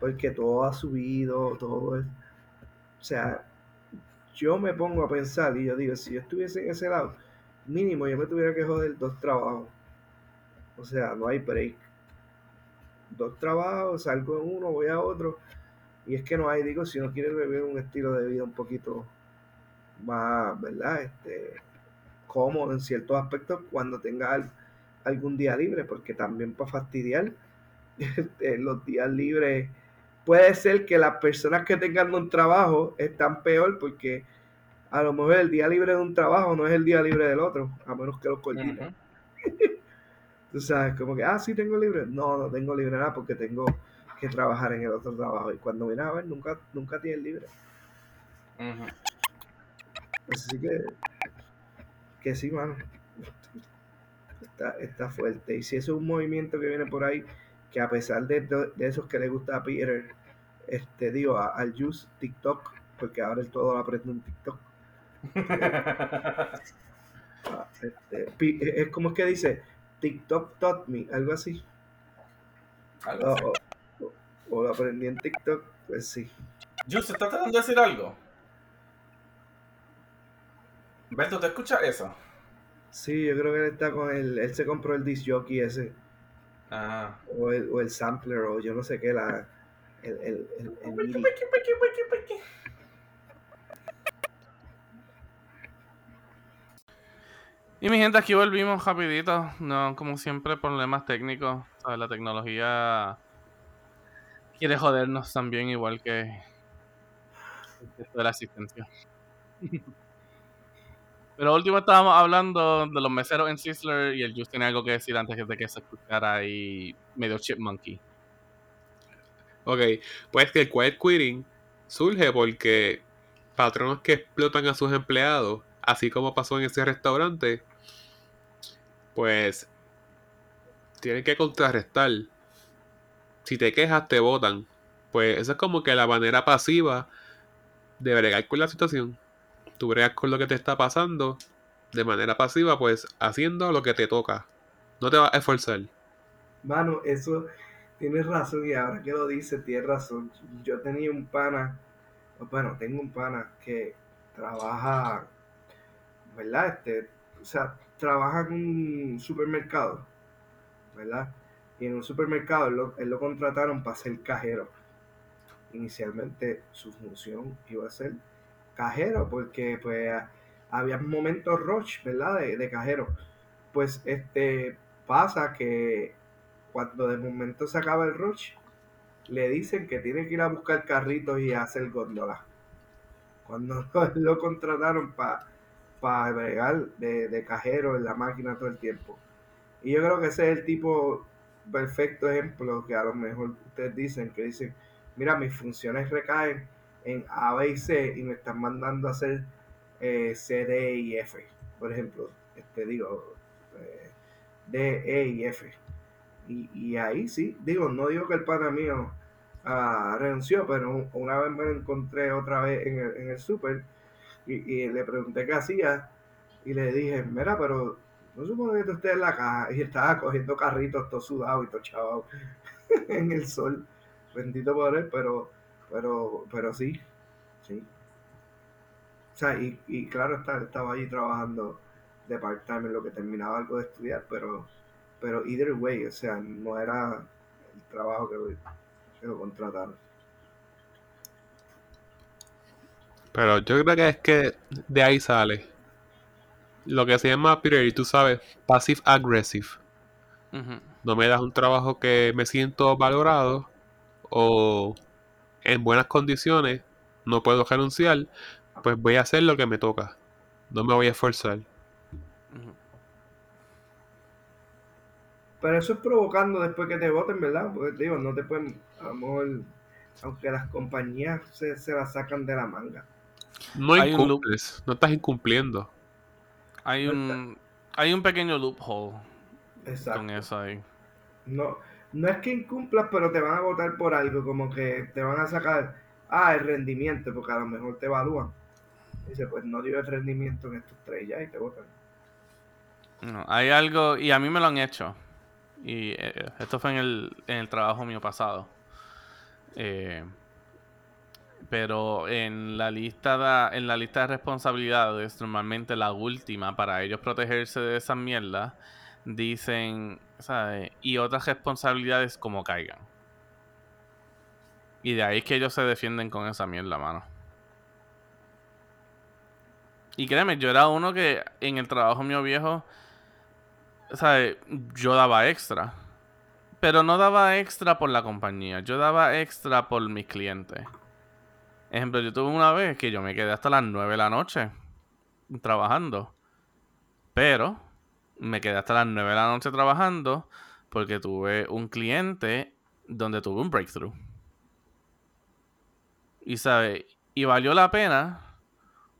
Porque todo ha subido, todo es... O sea, yo me pongo a pensar y yo digo, si yo estuviese en ese lado, mínimo yo me tuviera que joder dos trabajos. O sea, no hay break. Dos trabajos, salgo en uno, voy a otro. Y es que no hay, digo, si no quieres vivir un estilo de vida un poquito más, ¿verdad? Este, cómodo en ciertos aspectos cuando tenga algún día libre, porque también para fastidiar este, los días libres puede ser que las personas que tengan un trabajo están peor porque a lo mejor el día libre de un trabajo no es el día libre del otro, a menos que los coordinen. Tú sabes, como que, ah, sí tengo libre. No, no tengo libre nada porque tengo que trabajar en el otro trabajo. Y cuando viene a ver, nunca, nunca tienes libre. Así que, que sí, mano. Está, está fuerte. Y si eso es un movimiento que viene por ahí, que a pesar de, de esos que le gusta a Peter, este, digo, al Juice TikTok, porque ahora el todo lo aprende en TikTok. Ah, este, es como es que dice, TikTok taught me, algo así. O, lo aprendí en TikTok, pues sí. Juice, ¿estás tratando de decir algo? Beto, ¿te escuchas eso? Sí, yo creo que él está con el. Él se compró el disc jockey ese. Ah. O el, o el sampler, o yo no sé qué, la. El. el, el, Y mi gente, aquí volvimos rapidito. No, como siempre, problemas técnicos. La tecnología quiere jodernos también, igual que de la asistencia. Pero último estábamos hablando de los meseros en Sizzler y el Just tiene algo que decir antes de que se escuchara ahí medio chipmonkey. Ok, pues que el quiet quitting surge porque patronos que explotan a sus empleados, así como pasó en ese restaurante, pues tienen que contrarrestar. Si te quejas, te votan. Pues esa es como que la manera pasiva de bregar con la situación. Tú bregas con lo que te está pasando de manera pasiva, pues haciendo lo que te toca. No te vas a esforzar. Mano, eso tienes razón y ahora que lo dices, tienes razón. Yo tenía un pana, bueno, tengo un pana que trabaja, ¿verdad? Este, o sea, trabaja en un supermercado, ¿verdad? Y en un supermercado él lo, contrataron para ser cajero. Inicialmente su función iba a ser cajero porque pues había momentos rush, ¿verdad? De, de cajero. Pues este pasa que cuando de momento se acaba el rush, le dicen que tiene que ir a buscar carritos y hacer góndola. Cuando lo contrataron para pa bregar de, de cajero en la máquina todo el tiempo. Y yo creo que ese es el tipo perfecto ejemplo que a lo mejor ustedes dicen, que dicen, mira, mis funciones recaen en A, B y C y me están mandando a hacer eh, C, D y F, por ejemplo, este digo, eh, D, E y F. Y, y, ahí sí, digo, no digo que el pana mío uh, renunció, pero una vez me lo encontré otra vez en el, en el y, le pregunté qué hacía y le dije, mira, pero no supone que usted en la caja y estaba cogiendo carritos todo sudado y todo chavado en el sol. Bendito por él, pero, pero, pero sí, sí. O sea, y, y claro, está, estaba allí trabajando de part-time en lo que terminaba algo de estudiar, pero pero either way, o sea, no era el trabajo que lo contrataron. Pero yo creo que es que de ahí sale lo que se llama, Peter, tú sabes, passive aggressive. Uh -huh. No me das un trabajo que me siento valorado o en buenas condiciones, no puedo renunciar, pues voy a hacer lo que me toca. No me voy a esforzar. Uh -huh. Pero eso es provocando después que te voten, ¿verdad? Porque digo, no te pueden, a lo mejor, aunque las compañías se, se la sacan de la manga. No incumples, no estás incumpliendo. Hay un, hay un pequeño loophole Exacto. con eso ahí. No, no es que incumplas, pero te van a votar por algo, como que te van a sacar, ah, el rendimiento, porque a lo mejor te evalúan. Dice, pues no dio el rendimiento en estos tres ya y te votan. No, hay algo, y a mí me lo han hecho. Y eh, esto fue en el, en el trabajo mío pasado. Eh, pero en la lista de, en la lista de responsabilidades, normalmente la última para ellos protegerse de esas mierdas, dicen, ¿sabes? Y otras responsabilidades como caigan. Y de ahí es que ellos se defienden con esa mierda, mano. Y créeme, yo era uno que en el trabajo mío viejo, ¿sabes? Yo daba extra. Pero no daba extra por la compañía, yo daba extra por mis clientes. Ejemplo, yo tuve una vez que yo me quedé hasta las 9 de la noche trabajando. Pero me quedé hasta las 9 de la noche trabajando porque tuve un cliente donde tuve un breakthrough. Y sabe, y valió la pena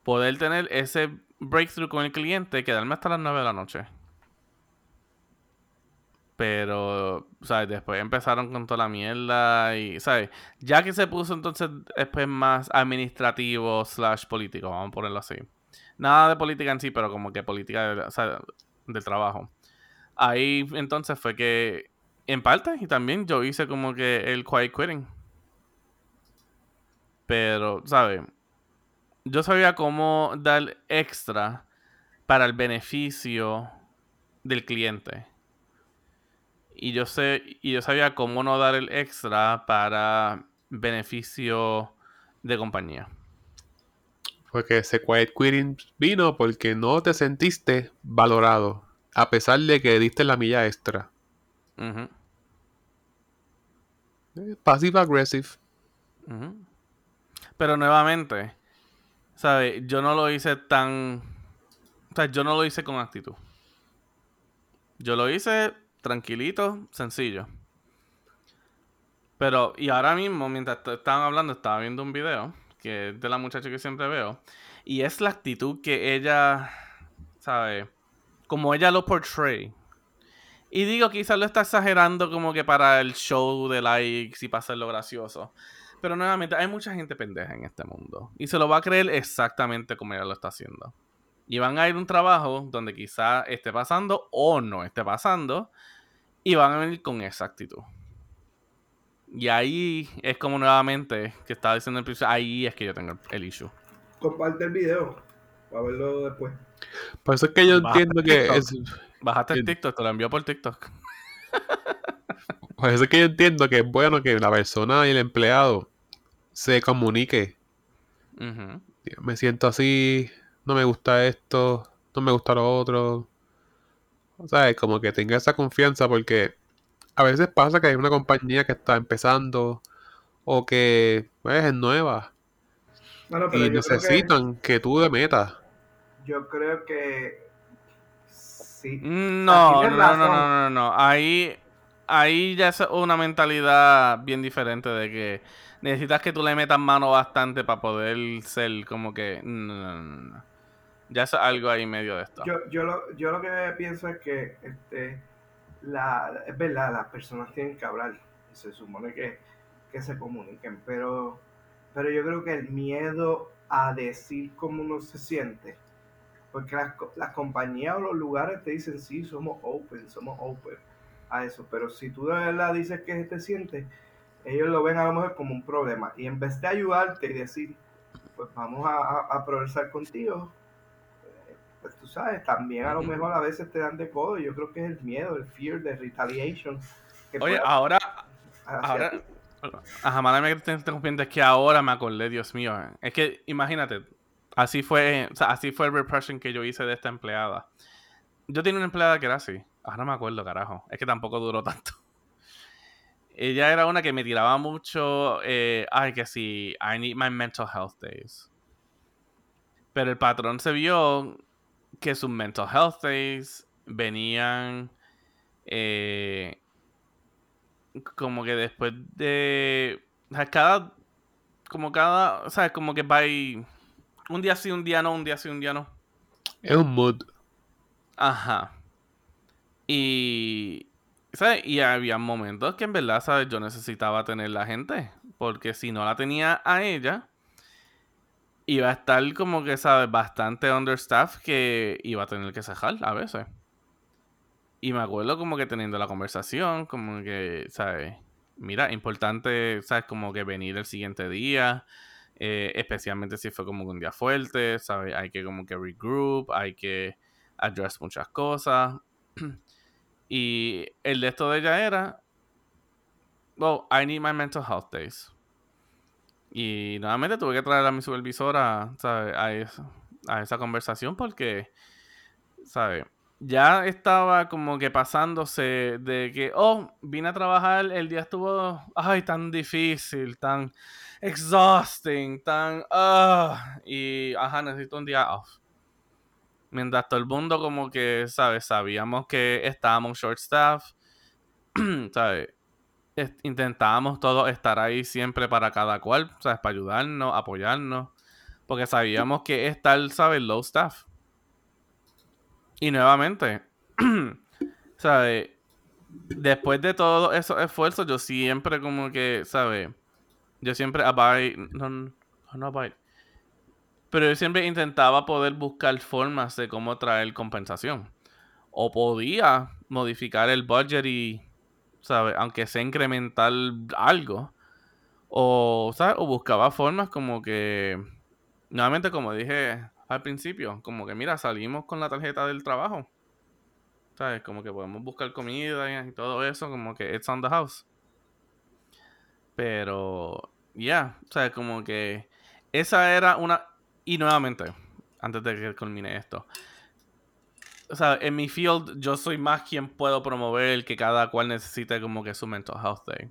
poder tener ese breakthrough con el cliente quedarme hasta las 9 de la noche. Pero, ¿sabes? Después empezaron con toda la mierda y, ¿sabes? Ya que se puso entonces después más administrativo slash político, vamos a ponerlo así. Nada de política en sí, pero como que política de, del trabajo. Ahí entonces fue que, en parte, y también yo hice como que el quiet quitting. Pero, ¿sabes? Yo sabía cómo dar extra para el beneficio del cliente. Y yo sé, y yo sabía cómo no dar el extra para beneficio de compañía. Porque ese quiet quitting vino porque no te sentiste valorado. A pesar de que diste la milla extra. Uh -huh. Passive aggressive. Uh -huh. Pero nuevamente, ¿sabes? Yo no lo hice tan. O sea, yo no lo hice con actitud. Yo lo hice tranquilito, sencillo. Pero, y ahora mismo, mientras estaban hablando, estaba viendo un video que es de la muchacha que siempre veo. Y es la actitud que ella, ¿sabe? Como ella lo portray. Y digo, quizás lo está exagerando como que para el show de likes y para hacerlo gracioso. Pero nuevamente, hay mucha gente pendeja en este mundo. Y se lo va a creer exactamente como ella lo está haciendo. Y van a ir a un trabajo donde quizá esté pasando o no esté pasando. Y van a venir con esa actitud. Y ahí es como nuevamente que estaba diciendo el principio, ahí es que yo tengo el issue. Comparte el video para verlo después. Por eso es que yo entiendo que es... Bajaste el TikTok, te lo envió por TikTok. Por eso es que yo entiendo que es bueno que la persona y el empleado se comunique. Me siento así, no me gusta esto, no me gusta lo otro. O sea, es como que tenga esa confianza porque a veces pasa que hay una compañía que está empezando o que pues, es nueva y necesitan que, tú de metas. Yo creo que sí. No, no, no, no, no, no, Ahí, ahí ya es una mentalidad bien diferente de que necesitas que tú le metas mano bastante para poder ser como que... No, no, no, ya es algo ahí medio de esto. Yo, yo, lo, yo lo que pienso es que este la, es verdad, las personas tienen que hablar, se supone que, se comuniquen, pero, pero yo creo que el miedo a decir cómo uno se siente, porque las, las compañías o los lugares te dicen, sí, somos open, somos open a eso, pero si tú de verdad dices que te sientes, ellos lo ven a lo mejor como un problema, y en vez de ayudarte y decir, pues vamos a, a progresar contigo, pues tú sabes, también a lo mejor a veces te dan de codo. Yo creo que es el miedo, el fear de retaliation. Oye, ahora, ahora, ajá, me que te es que ahora me acordé, Dios mío. Es que imagínate, así fue, o sea, así fue el repression que yo hice de esta empleada. Yo tenía una empleada que era así. Ahora me acuerdo, carajo. Es que tampoco duró tanto. Ella era una que me tiraba mucho. Eh, ay, que sí, I need my mental health days. Pero el patrón se vio que sus mental health days venían eh, como que después de cada como cada o sea como que va un día sí un día no un día sí un día no. Es un mood. Ajá. Y ¿sabes? y había momentos que en verdad sabes yo necesitaba tener la gente porque si no la tenía a ella iba a estar como que, ¿sabes? Bastante understaffed que iba a tener que cejar a veces. Y me acuerdo como que teniendo la conversación, como que, ¿sabes? Mira, importante, ¿sabes? Como que venir el siguiente día, eh, especialmente si fue como un día fuerte, ¿sabes? Hay que como que regroup, hay que address muchas cosas. y el de esto de ella era, well, I need my mental health days. Y nuevamente tuve que traer a mi supervisora A, esa, conversación porque, ¿sabes? Ya estaba como que pasándose de que, oh, vine a trabajar, el día estuvo, ay, tan difícil, tan exhausting, tan, ah, y, ajá, necesito un día off. Mientras todo el mundo como que, ¿sabes? Sabíamos que estábamos short staff, ¿sabes? Intentábamos todos estar ahí siempre para cada cual, ¿sabes? Para ayudarnos, apoyarnos. Porque sabíamos que estar, ¿sabes? Low staff. Y nuevamente, ¿sabes? Después de todos esos esfuerzos, yo siempre como que, ¿sabes? Yo siempre abide, no, no abide. Pero yo siempre intentaba poder buscar formas de cómo traer compensación. O podía modificar el budget y ¿sabes? Aunque sea incrementar algo. O, ¿sabes? O buscaba formas como que, nuevamente como dije al principio, como que mira, salimos con la tarjeta del trabajo. ¿Sabes? Como que podemos buscar comida y todo eso, como que it's on the house. Pero, ya, yeah, ¿sabes? Como que esa era una... Y nuevamente, antes de que culmine esto, o sea, en mi field yo soy más quien puedo promover el que cada cual necesite como que su mental health day.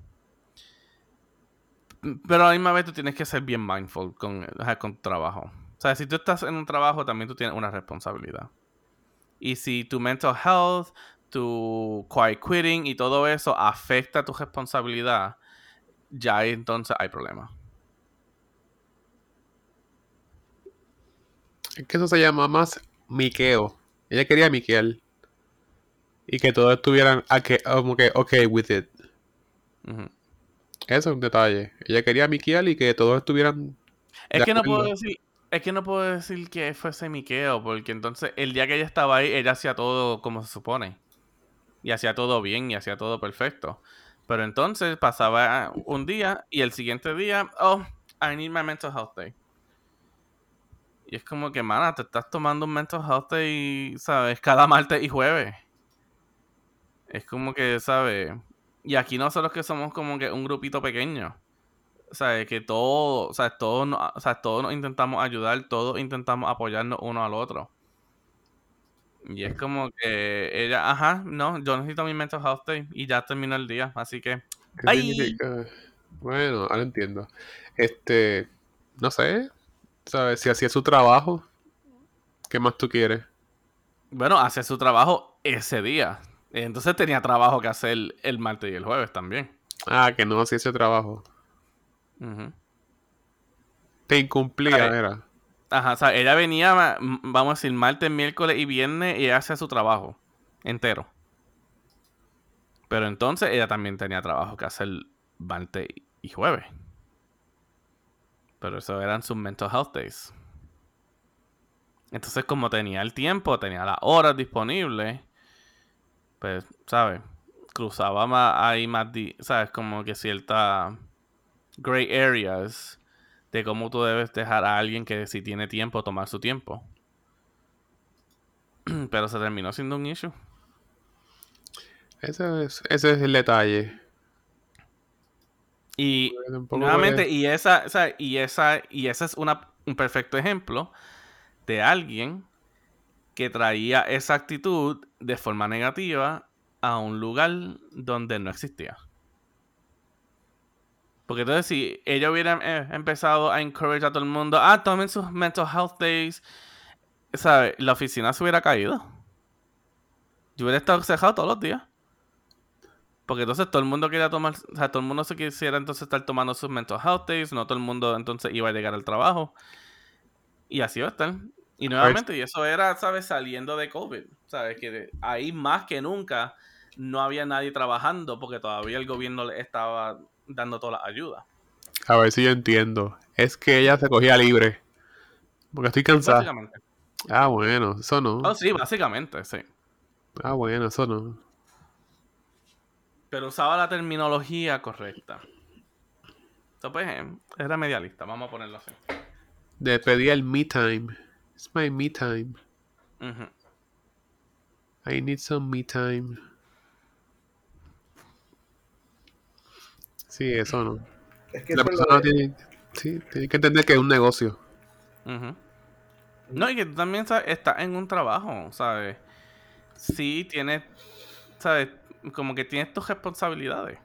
Pero a la misma vez tú tienes que ser bien mindful con, con tu trabajo. O sea, si tú estás en un trabajo, también tú tienes una responsabilidad. Y si tu mental health, tu quiet quitting y todo eso afecta tu responsabilidad, ya entonces hay problemas. Es que eso se llama más miqueo. Ella quería miquear. Y que todos estuvieran como que ok with it. Eso es un detalle. Ella quería miquear y que todos estuvieran. Es que no puedo decir. Es que no puedo decir que fuese miqueo, porque entonces el día que ella estaba ahí, ella hacía todo como se supone. Y hacía todo bien y hacía todo perfecto. Pero entonces pasaba un día y el siguiente día, oh, I need my mental health day. Y es como que, mana, te estás tomando un mental health day, ¿sabes? Cada martes y jueves. Es como que, ¿sabes? Y aquí nosotros que somos como que un grupito pequeño. O sea, que todo, o sea, todos, sea, todos nos intentamos ayudar, todos intentamos apoyarnos uno al otro. Y es como que ella, ajá, no, yo necesito mi mental health day y ya terminó el día, así que... ¡Ay! Bueno, ahora entiendo. Este, no sé, ¿sabes? Si hacía su trabajo, ¿qué más tú quieres? Bueno, hacía su trabajo ese día. Entonces tenía trabajo que hacer el martes y el jueves también. Ah, que no hacía ese trabajo. Te incumplía, era. Ajá, o sea, ella venía, vamos a decir, martes, miércoles y viernes y ella hacía su trabajo entero. Pero entonces ella también tenía trabajo que hacer martes y jueves. Pero eso eran sus mental health days. Entonces, como tenía el tiempo, tenía las horas disponibles, pues, ¿sabes? Cruzaba más, ahí más, ¿sabes? Como que cierta gray areas de cómo tú debes dejar a alguien que si tiene tiempo, tomar su tiempo. Pero se terminó siendo un issue. Ese es, ese es el detalle. Y nuevamente, y esa, y esa, y ese es una, un perfecto ejemplo de alguien que traía esa actitud de forma negativa a un lugar donde no existía. Porque entonces si ella hubiera eh, empezado a encourage a todo el mundo, ah, tomen sus mental health days, ¿sabes? La oficina se hubiera caído. Yo hubiera estado cejado todos los días. Porque entonces todo el mundo quería tomar, o sea, todo el mundo se quisiera entonces estar tomando sus mental health days, no todo el mundo entonces iba a llegar al trabajo. Y así va a estar. Y nuevamente, y eso era, ¿sabes? Saliendo de COVID. ¿Sabes? Que ahí más que nunca no había nadie trabajando porque todavía el gobierno le estaba dando toda la ayuda. A ver si yo entiendo. Es que ella se cogía libre. Porque estoy cansada. Ah, bueno, eso no. Oh, sí, básicamente, sí. Ah, bueno, eso no. Pero usaba la terminología correcta. Entonces, pues, eh, era medialista, vamos a ponerlo así. Despedía el me time. It's my me time. I need some me time. Sí, eso no. Es que la persona tiene, sí, tiene que entender que es un negocio. No, y que tú también estás en un trabajo, ¿sabes? Sí, tienes, ¿sabes? Como que tienes tus responsabilidades.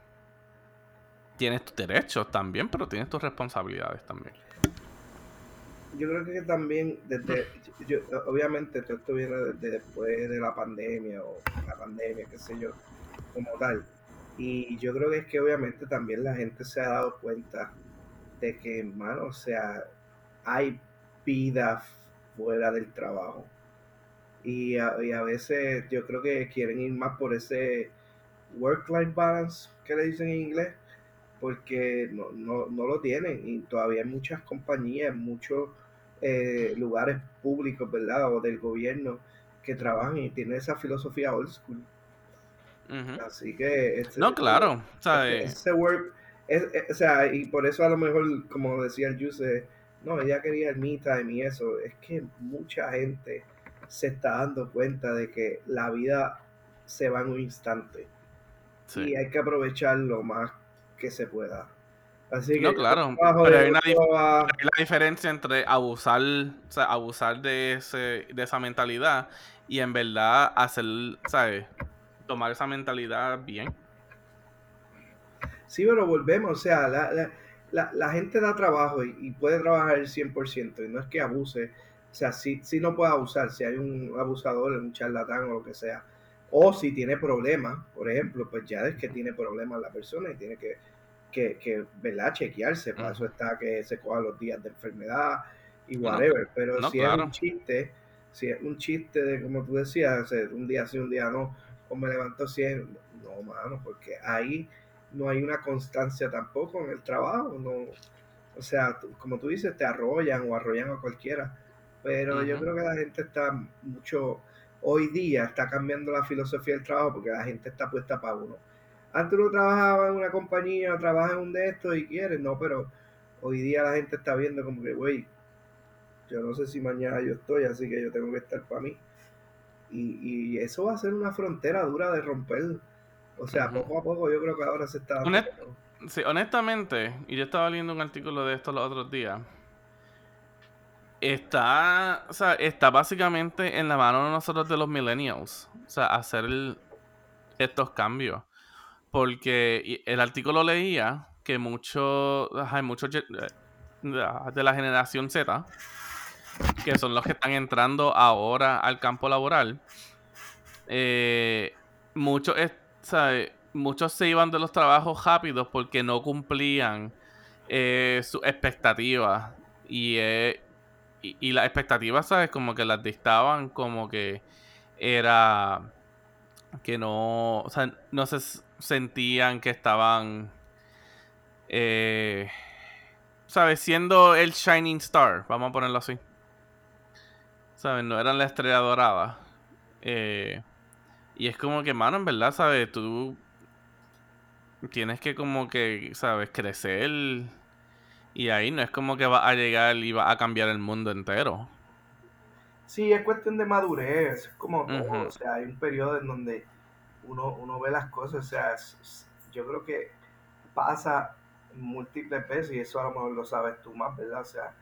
Tienes tus derechos también, pero tienes tus responsabilidades también. Yo creo que también, desde, yo, obviamente todo esto viene desde después de la pandemia o la pandemia, qué sé yo, como tal. Y yo creo que es que obviamente también la gente se ha dado cuenta de que, hermano, o sea, hay vida fuera del trabajo. Y a, y a veces yo creo que quieren ir más por ese work-life balance que le dicen en inglés, porque no, no, no, lo tienen y todavía hay muchas compañías, muchos eh, lugares públicos, ¿verdad? O del gobierno que trabajan y tienen esa filosofía old school. Así que... Este, no, claro. Eh, ese, work, es, o sea, y por eso a lo mejor, como decía el Juice, no, ella quería el me time y eso, es que mucha gente se está dando cuenta de que la vida se va en un instante. Y hay que aprovechar lo más que se pueda. Así que no, claro. Pero hay una, la diferencia entre abusar, o sea, abusar de, ese, de esa mentalidad y en verdad hacer, ¿sabes? Tomar esa mentalidad bien. Sí, pero volvemos, o sea, la, la, la, gente da trabajo y, puede trabajar el 100%, y no es que abuse, o sea, sí, sí no puede abusar, si hay un abusador, un charlatán o lo que sea, o si tiene problemas, por ejemplo, pues ya es que tiene problemas la persona y tiene que que, que ¿verdad? Chequearse, para eso está que se cojan los días de enfermedad y No, whatever, pero no, si es un chiste, si es un chiste de, como tú decías, un día sí, un día no, o me levanto 100, no, mano, porque ahí no hay una constancia tampoco en el trabajo, no, o sea, como tú dices, te arrollan o arrollan a cualquiera, pero yo creo que la gente está mucho, hoy día está cambiando la filosofía del trabajo porque la gente está puesta para uno. Antes uno trabajaba en una compañía, trabaja en un de estos y quieres, no, pero hoy día la gente está viendo como que, güey, yo no sé si mañana yo estoy, así que yo tengo que estar para mí. Y, y eso va a ser una frontera dura de romper. O sea, poco a poco yo creo que ahora se está. Honest- Sí, honestamente, y yo estaba leyendo un artículo de esto los otros días. Está, o sea, está básicamente en la mano de nosotros de los millennials. O sea, hacer estos cambios. Porque el artículo leía que muchos, ge- eh, de la generación Z, que son los que están entrando ahora al campo laboral, eh, muchos, muchos se iban de los trabajos rápidos porque no cumplían eh, sus expectativas. Y, y, y las expectativas, ¿sabes? Como que las dictaban como que era que no, o sea, no se sentían que estaban, eh, ¿sabes? Siendo el Shining Star, vamos a ponerlo así. ¿Sabes? No eran la estrella dorada. Eh, y es como que, mano, en verdad, ¿sabes? Tú tienes que como que, ¿sabes? Crecer. Y ahí no es como que va a llegar y va a cambiar el mundo entero. Sí, es cuestión de madurez, es como todo, o sea, hay un periodo en donde uno, uno ve las cosas, o sea, es- es- yo creo que pasa múltiples veces y eso a lo mejor lo sabes tú más, ¿verdad? O sea,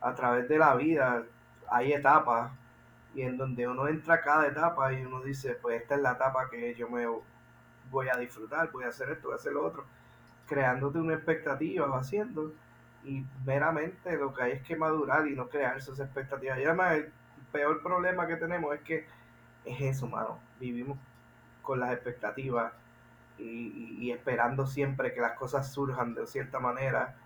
a través de la vida hay etapas y en donde uno entra a cada etapa y uno dice, pues esta es la etapa que yo me voy a disfrutar, voy a hacer esto, voy a hacer lo otro, creándote una expectativa, va haciendo y meramente lo que hay es que madurar y no crear esas expectativas. Y además el peor problema que tenemos es que es eso, mano, vivimos con las expectativas y, y- y esperando siempre que las cosas surjan de cierta manera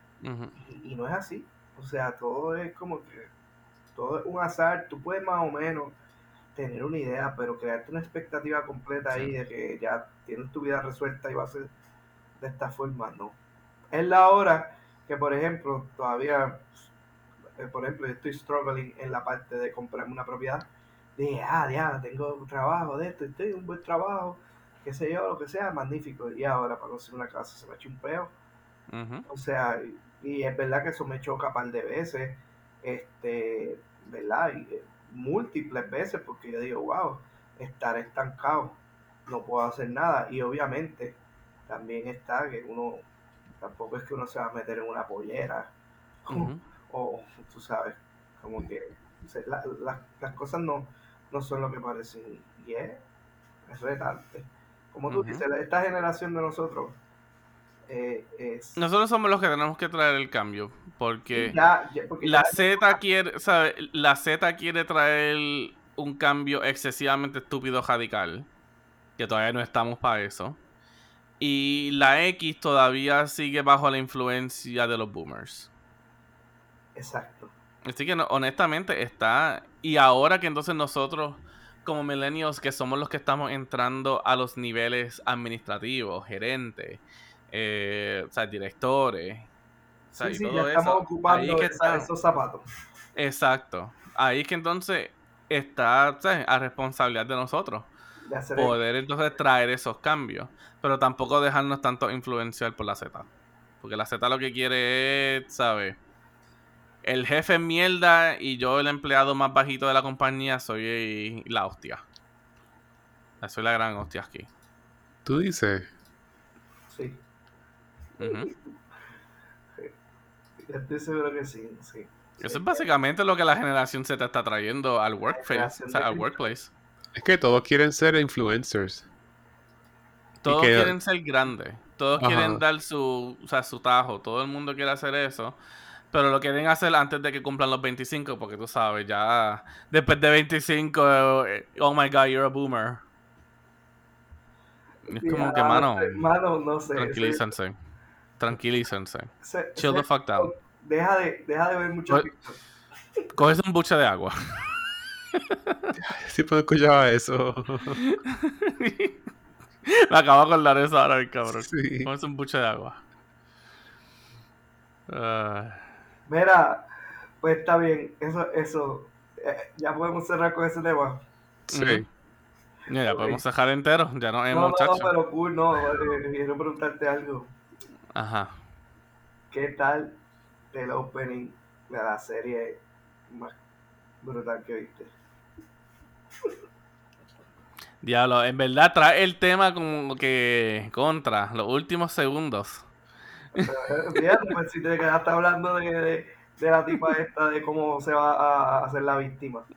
y, y no es así. O sea, todo es como que todo es un azar. Tú puedes más o menos tener una idea, pero crearte una expectativa completa ahí de que ya tienes tu vida resuelta y va a ser de esta forma, no. Es la hora que, por ejemplo, todavía, eh, por ejemplo, yo estoy struggling en la parte de comprarme una propiedad. Dije, ah, ya, tengo un trabajo de esto, estoy un buen trabajo, qué sé yo, lo que sea, magnífico. Y ahora para conseguir una casa se me ha hecho un peo. O sea, y, y es verdad que eso me choca un par de veces, este, ¿verdad? Y, eh, múltiples veces, porque yo digo, wow, estar estancado, no puedo hacer nada. Y obviamente también está que uno, tampoco es que uno se va a meter en una pollera, Ujú. o tú sabes, como que o sea, la- la- las cosas no, no son lo que parecen. Y es, es retante. Como tú dices, esta generación de nosotros eh, es... Nosotros somos los que tenemos que traer el cambio. Porque Ya, ya- porque la ya- Z quiere, ¿sabe? La Z quiere traer un cambio excesivamente estúpido radical. Que todavía no estamos para eso. Y la X todavía sigue bajo la influencia de los boomers. Exacto. Así que no, honestamente está. Y ahora que entonces nosotros, como millennials, que somos los que estamos entrando a los niveles administrativos, gerentes, eh, o sea, directores. o sea, Sí, y sí, todo ya eso, estamos ocupando ahí que está. esos zapatos. Exacto. Ahí que entonces está a responsabilidad de nosotros poder entonces traer esos cambios. Pero tampoco dejarnos tanto influenciar por la Z. Porque la Z lo que quiere es, ¿sabes? El jefe es mierda y yo, el empleado más bajito de la compañía, soy la hostia. Soy la gran hostia aquí. Tú dices. Sí, Ujú. estoy seguro que sí, sí. Eso Sí. es básicamente lo que la generación Z está trayendo al workplace, o sea, al workplace. Es que todos quieren ser influencers. Todos que- quieren ser grandes. Todos Ajá. quieren dar su, o sea, su tajo. Todo el mundo quiere hacer eso. Pero lo quieren hacer antes de que cumplan los 25, porque tú sabes, ya después de 25, eh, oh my god, you're a boomer. Es Sí, como que, ah, mano, Mano, no sé. sí. Tranquilícense. Se- Chill se- the fuck down. Deja de, deja de ver mucho Pues-. Coges un buche de agua. Siempre escuchaba eso. Me acabo de acordar eso ahora, el cabrón. Sí. Un buche de agua. Ah, Mira, pues está bien, eso, eso, eh, ya podemos cerrar con ese tema. Sí. ya, ya podemos dejar entero. Ya no es no, no, no, pero cool, no, eh, quiero preguntarte algo. Ajá. ¿Qué tal el opening de la serie más brutal que viste? Diablo, en verdad trae el tema como que contra los últimos segundos. Eh, Fíjate, pues si te quedaste hablando de, de, de la tipa esta, de cómo se va a, hacer la víctima.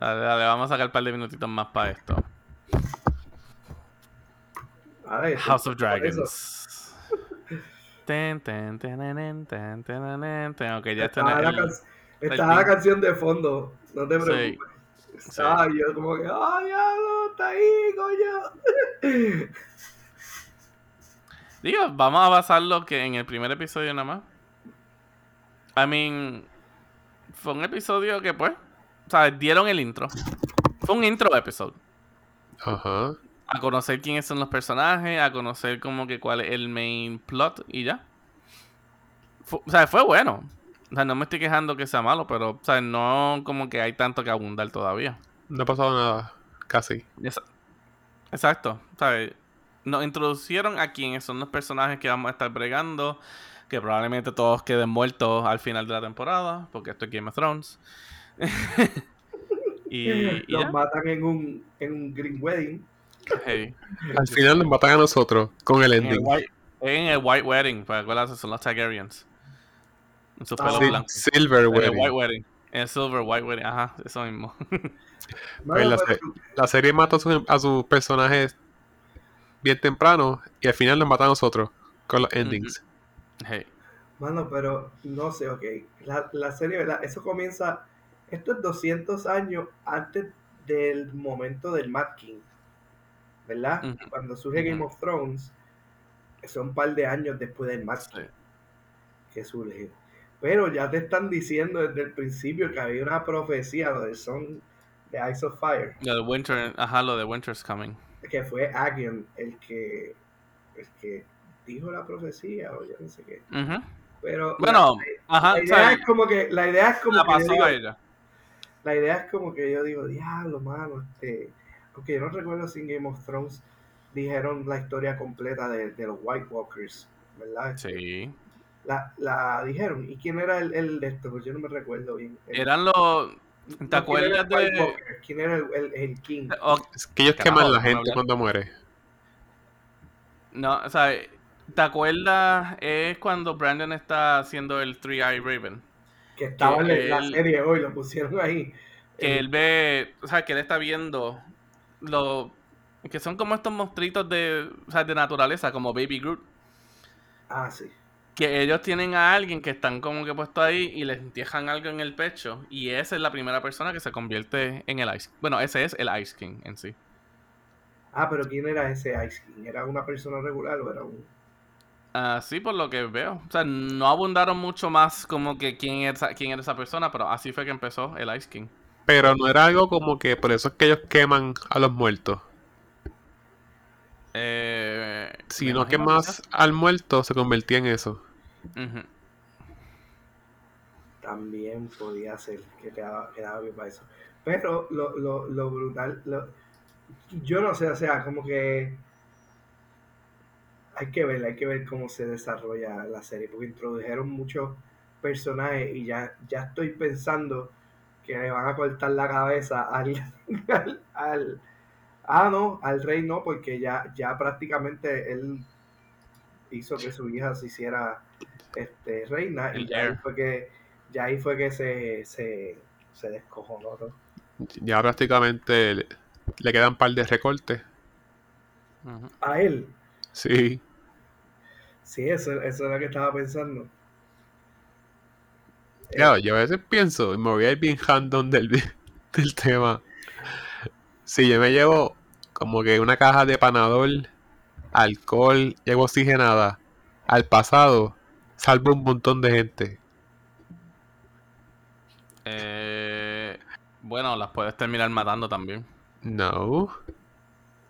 Dale, dale, vamos a sacar un par de minutitos más para esto. Ver, House of por eso. Dragons. Ten, ten, tenenen, ten, tenenen, ten. Ok, ya Estaba, está el, estaba la canción de fondo, no te Sí. preocupes. Estaba yo como que, ¡ay, diablo, está ahí, coño! Digo, vamos a basarlo que en el primer episodio nada más. I mean, fue un episodio que pues, o sea, dieron el intro. Fue un intro episodio. Ajá. A conocer quiénes son los personajes, a conocer como que cuál es el main plot y ya. O sea, fue bueno. O sea, no me estoy quejando que sea malo, pero, o sea, no como que hay tanto que abundar todavía. No ha pasado nada. Casi. Exacto. ¿sabes? Nos introducieron a quiénes son los personajes que vamos a estar bregando. Que probablemente todos queden muertos al final de la temporada. Porque esto es Game of Thrones. y, y Los ya. matan en un, en un Green Wedding. Hey. Al final nos matan a nosotros con el En el, ending. white, en el White Wedding. Pues acuérdate, son los Targaryens. En su pelo sí, blanco. Silver el Wedding. White Wedding. En el Silver White Wedding. Ajá, eso mismo. La pero se- La serie mata a sus, a sus personajes bien temprano y al final nos mata a nosotros con los endings. hey. Mano, pero no sé, ok. La, la serie, ¿verdad? Eso comienza. Esto es 200 años antes del momento del Mad King. ¿Verdad? Cuando surge Game of Thrones, son un par de años después del Mad Sí. King que surge. Pero ya te están diciendo desde el principio que había una profecía, lo del son de Ice of Fire, Lo de Winter, ajá, lo de Winter's Coming. que fue Aegon el que, el que dijo la profecía, o yo no sé qué. Ujú. Pero Bueno, ajá, la idea es como que la idea es como la que pasó digo- ella. la idea es como que yo digo diablo mano este porque yo no recuerdo si en Game of Thrones dijeron la historia completa de, de los White Walkers verdad Sí. La, la dijeron y quién era el, el de esto pues yo no me recuerdo bien El- Eran los. ¿Te no, ¿quién era acuerdas de.? Walker? quién era el, el, el King Es que ellos Carajo, queman la gente hablar. cuando muere. no, o sea, ¿te acuerdas? Es cuando Brandon está haciendo el Three Eye Raven. que estaba en la serie hoy lo pusieron ahí Que Eh, él ve. O sea, que él está viendo. Lo, que son como estos monstruitos de, o sea, de naturaleza, como Baby Groot. ah sí Que ellos tienen a alguien que están como que puesto ahí y les entierran algo en el pecho. Y esa es la primera persona que se convierte en el Ice Bueno, ese es el Ice King en sí. ah pero quién era ese Ice King era una persona regular o era un Así por lo que veo. O sea, no abundaron mucho más como que quién era, esa- quién era esa persona, pero así fue que empezó el Ice King. Pero no era algo como que por eso es que ellos queman a los muertos. Eh, Sino que más al muerto se convertía en eso. También podía ser que quedaba, quedaba bien para eso. Pero lo, lo, lo brutal, lo- yo no sé, o sea, como que hay que ver, hay que ver cómo se desarrolla la serie, porque introdujeron muchos personajes y ya, ya estoy pensando que le van a cortar la cabeza al, al, al- ah no, al rey no, porque ya, ya prácticamente él hizo que su hija se hiciera este reina y ya ahí fue que ya ahí fue que se, se, se descojonó todo. Ya prácticamente le, le quedan un par de recortes. A él, Sí. sí, eso, eso es lo que estaba pensando. Claro, yo a veces pienso, y me voy a ir bien random del, del tema. Si yo me llevo como que una caja de panadol alcohol y agua oxigenada al pasado, salva un montón de gente. Eh, bueno, las puedes terminar matando también. No.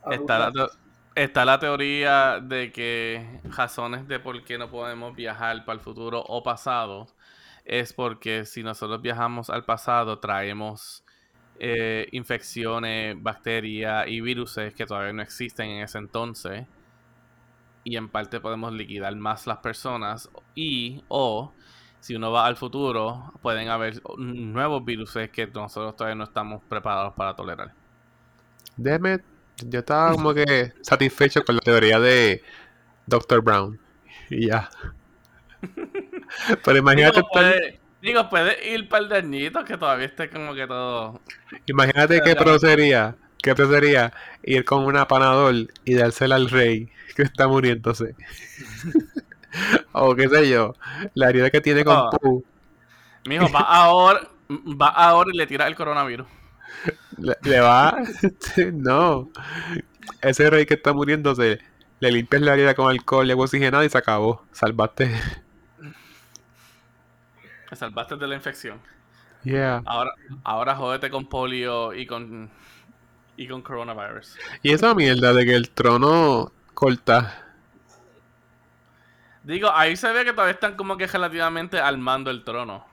Está la, está la teoría de que razones de por qué no podemos viajar para el futuro o pasado es porque si nosotros viajamos al pasado traemos eh, infecciones, bacterias y virus que todavía no existen en ese entonces y en parte podemos liquidar más las personas y o si uno va al futuro pueden haber nuevos virus que nosotros todavía no estamos preparados para tolerar. Déjame, yo estaba como que satisfecho con la teoría de Dr. Brown. Y ya. Pero imagínate, puede, digo, puede ir para el de añitos que todavía esté como que todo. imagínate qué pro sería, qué pro sería ir con una panadol y dársela al rey que está muriéndose. o qué sé yo, la herida que tiene con. Pooh, Mijo, va ahora, va ahora y le tira el coronavirus. le, le va, no, ese rey que está muriéndose, le limpias la herida con alcohol y agua oxigenada y se acabó, salvaste. Te salvaste de la infección. Yeah. Ahora, ahora jódete con polio y con y con coronavirus. Y esa mierda de que el trono corta. Digo, ahí se ve que todavía están como que relativamente armando el trono.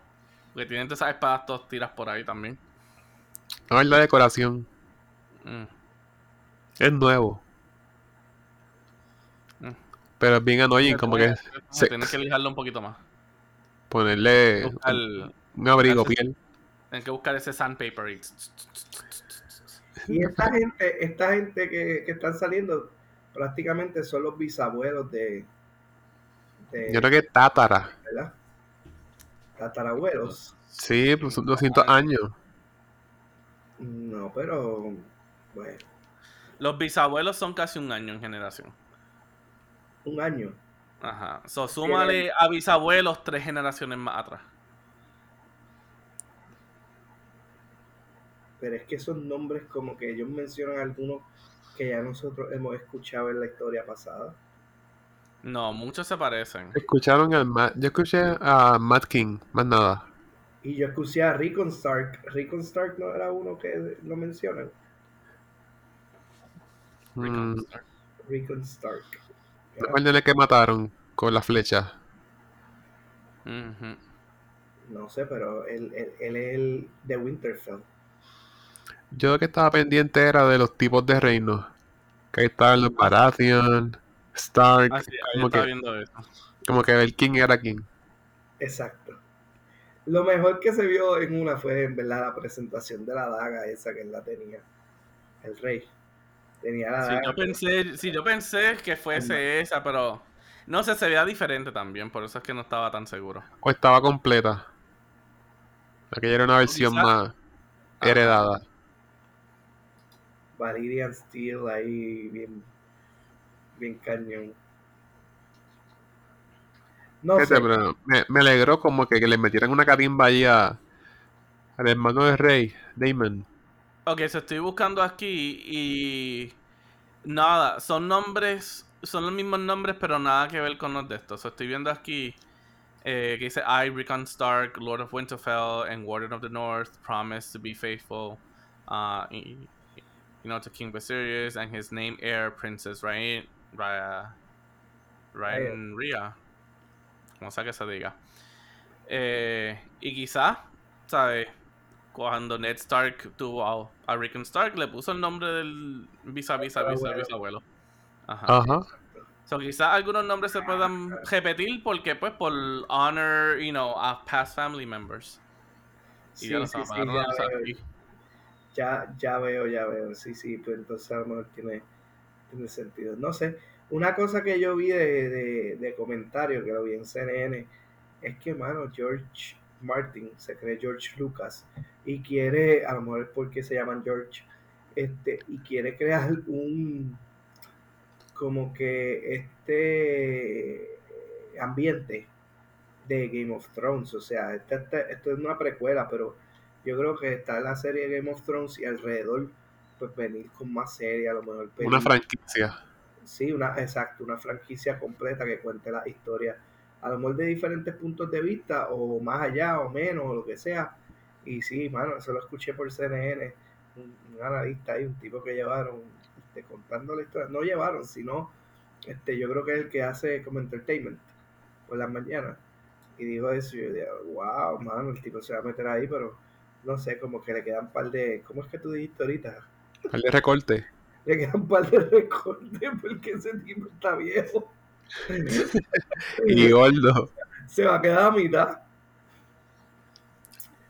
Porque tienen todas esas espadas todas tiras por ahí también. No es la decoración. Mm. Es nuevo. Mm. Pero es bien annoying, como que Tienes que lijarlo un poquito más. Ponerle Buscar- un abrigo buscar- piel. Tienes que buscar ese sandpaper y... Y esta gente, esta gente que, que están saliendo prácticamente son los bisabuelos de, de Yo creo que tátara. ¿verdad? Tatarabuelos. Sí, pues son 200 años. No, pero bueno, Los bisabuelos son casi un año en generación. un año. Ajá. So, súmale a bisabuelos tres generaciones más atrás. Pero es que esos nombres como que ellos mencionan algunos que ya nosotros hemos escuchado en la historia pasada. No, muchos se parecen. Escucharon al Matt. Yo escuché a Matt King, más nada. Y yo escuché a Rickon Stark. Rickon Stark no era uno que lo mencionan. Mm, Rickon Stark. ¿no fue que mataron con la flecha. No sé, pero él, él- él es el de Winterfell. Yo lo que estaba pendiente era de los tipos de reinos. Que ahí estaban los Baratheon, Stark. Ah, sí, como, que, viendo eso. como que el King era King. Exacto. Lo mejor que se vio en una fue en verdad la presentación de la daga esa que él la tenía. El rey. Tenía Sí, yo pensé, sí, yo pensé que fuese esa, pero no sé, se veía diferente también, por eso es que no estaba tan seguro. O estaba completa. Aquella era una versión quizá- más heredada. Valyrian Steel ahí bien, bien cañón. No sé, pero me, me alegró como que, que le metieran una carimba ahí a, al hermano del rey, Damon. Ok, so estoy buscando aquí y nada, son nombres, son los mismos nombres, pero nada que ver con los de estos. So, estoy viendo aquí eh, que dice I, Rickon Stark, Lord of Winterfell, and Warden of the North, promise to be faithful, uh, you know, to King Viserys and his name heir, Princess Rhaen, Rhaen, Rhaenria, como sea que se diga. Eh, y quizá, ¿sabes? Cuando Ned Stark tuvo a, a Rickon Stark, le puso el nombre del visa, visa, visa, Abuelo. bisabuelo. Ajá. Ajá. So, quizás algunos nombres se puedan repetir porque, pues, por honor, you know, a past family members. Y sí, ya lo sí, sí, ya, veo, ya veo, ya veo. Sí, sí, pues entonces a lo mejor tiene, tiene sentido. No sé, una cosa que yo vi de, de, de comentario, que lo vi en CNN, es que, mano, George Martin se cree George Lucas y quiere, a lo mejor es porque se llaman George, este, y quiere crear un, como que este ambiente de Game of Thrones, o sea, esta- esta- esto es una precuela, pero yo creo que está la serie de Game of Thrones y alrededor, pues venir con más serie, a lo mejor Una franquicia. sí, una, exacto, una franquicia completa que cuente la historia, a lo mejor de diferentes puntos de vista, o más allá, o menos, o lo que sea. Y sí, mano, eso lo escuché por CNN, un, un analista ahí, un tipo que llevaron, este, contando la historia, no llevaron, sino, este, yo creo que es el que hace como entertainment por las mañanas. Y dijo eso, y yo dije, wow, mano, el tipo se va a meter ahí, pero no sé, como que le quedan un par de, ¿cómo es que tú dijiste ahorita? Par de recorte. Le quedan un par de recortes porque ese tipo está viejo. Y gordo. Se va a quedar a mitad.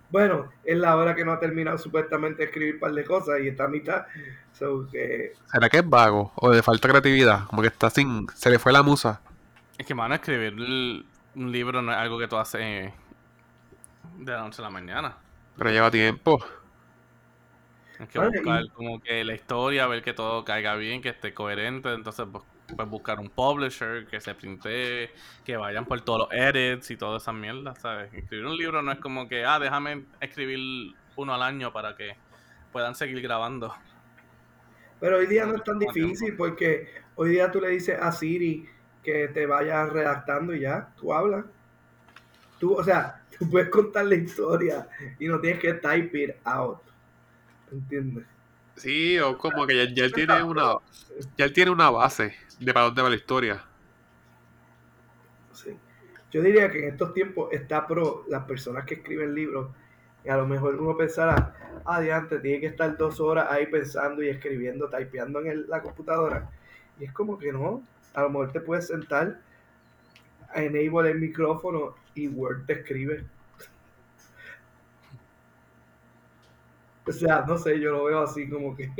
Bueno, es la hora que no ha terminado supuestamente de escribir un par de cosas y está a mitad. So que, ¿Será que es vago? ¿O le falta creatividad? Como que está sin... Se le fue la musa. Es que, mano, escribir l- un libro no es algo que tú haces de la noche a la mañana. Pero lleva tiempo. Tienes que Vale, buscar y- como que la historia, ver que todo caiga bien, que esté coherente. Entonces, pues, pues buscar un publisher que se printe, que vayan por todos los edits y toda esa mierda, ¿sabes? Escribir un libro no es como que, ah, déjame escribir uno al año para que puedan seguir grabando. pero hoy día no es tan difícil porque hoy día tú le dices a Siri que te vaya redactando y ya, tú hablas. Tú, o sea, tú puedes contar la historia y no tienes que type it out. ¿Entiendes? Sí, o como que ya, ya él tiene una... Ya él tiene una base de para dónde va la historia. Sí. Yo diría que en estos tiempos está pro las personas que escriben libros y a lo mejor uno pensará, ah, adiante, tiene que estar dos horas ahí pensando y escribiendo, typeando en el- la computadora. Y es como que no, a lo mejor te puedes sentar, enable el micrófono y Word te escribe. O sea, no sé, yo lo veo así como que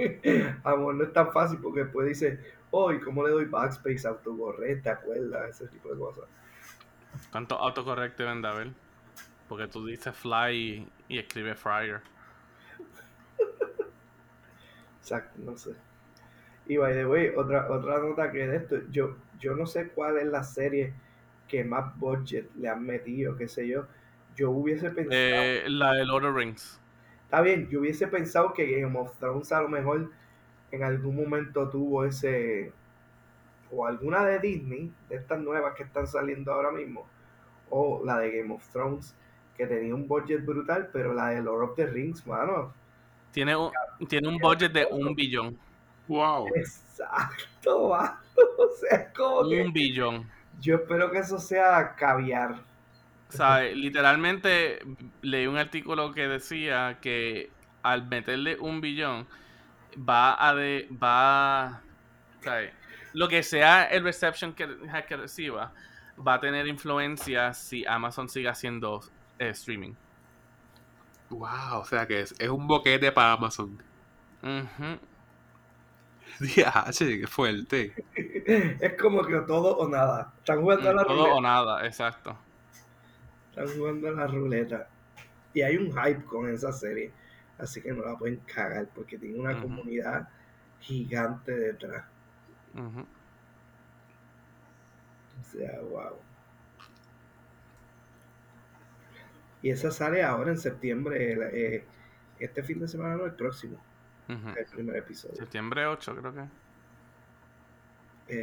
a lo mejor no es tan fácil porque después dice, oh, ¿y cómo le doy backspace, autocorrect, te acuerdas? Ese tipo de cosas. ¿Cuántos autocorrect deben de haber? Porque tú dices fly y, y escribes fryer. Exacto, no sé. Y by the way, otra, otra nota que de esto, yo, yo no sé cuál es la serie que más budget le han metido, qué sé yo. Yo hubiese pensado, Eh, la de Lord of Rings. Está bien, yo hubiese pensado que Game of Thrones a lo mejor en algún momento tuvo ese, o alguna de Disney, de estas nuevas que están saliendo ahora mismo, o la de Game of Thrones, que tenía un budget brutal, pero la de Lord of the Rings, mano. Tiene un, tiene un budget de un billón. Wow. Exacto, mano. O sea, es como que... Un billón. Yo espero que eso sea caviar. Sea, literalmente leí un artículo que decía que al meterle un billón va a de va sea, lo que sea el reception que, que reciba va a tener influencia si Amazon sigue haciendo eh, streaming. Wow, o sea que es, es un boquete para Amazon. Diache, qué fuerte. Es como que todo o nada. Están jugando a la Mm, Todo o nada, exacto. Están jugando a la ruleta. Y hay un hype con esa serie. Así que no la pueden cagar porque tiene una comunidad gigante detrás. Ujú. O sea, wow. Y esa sale ahora en septiembre. el- eh, este fin de semana, no, el próximo. El primer episodio. Septiembre 8 creo que.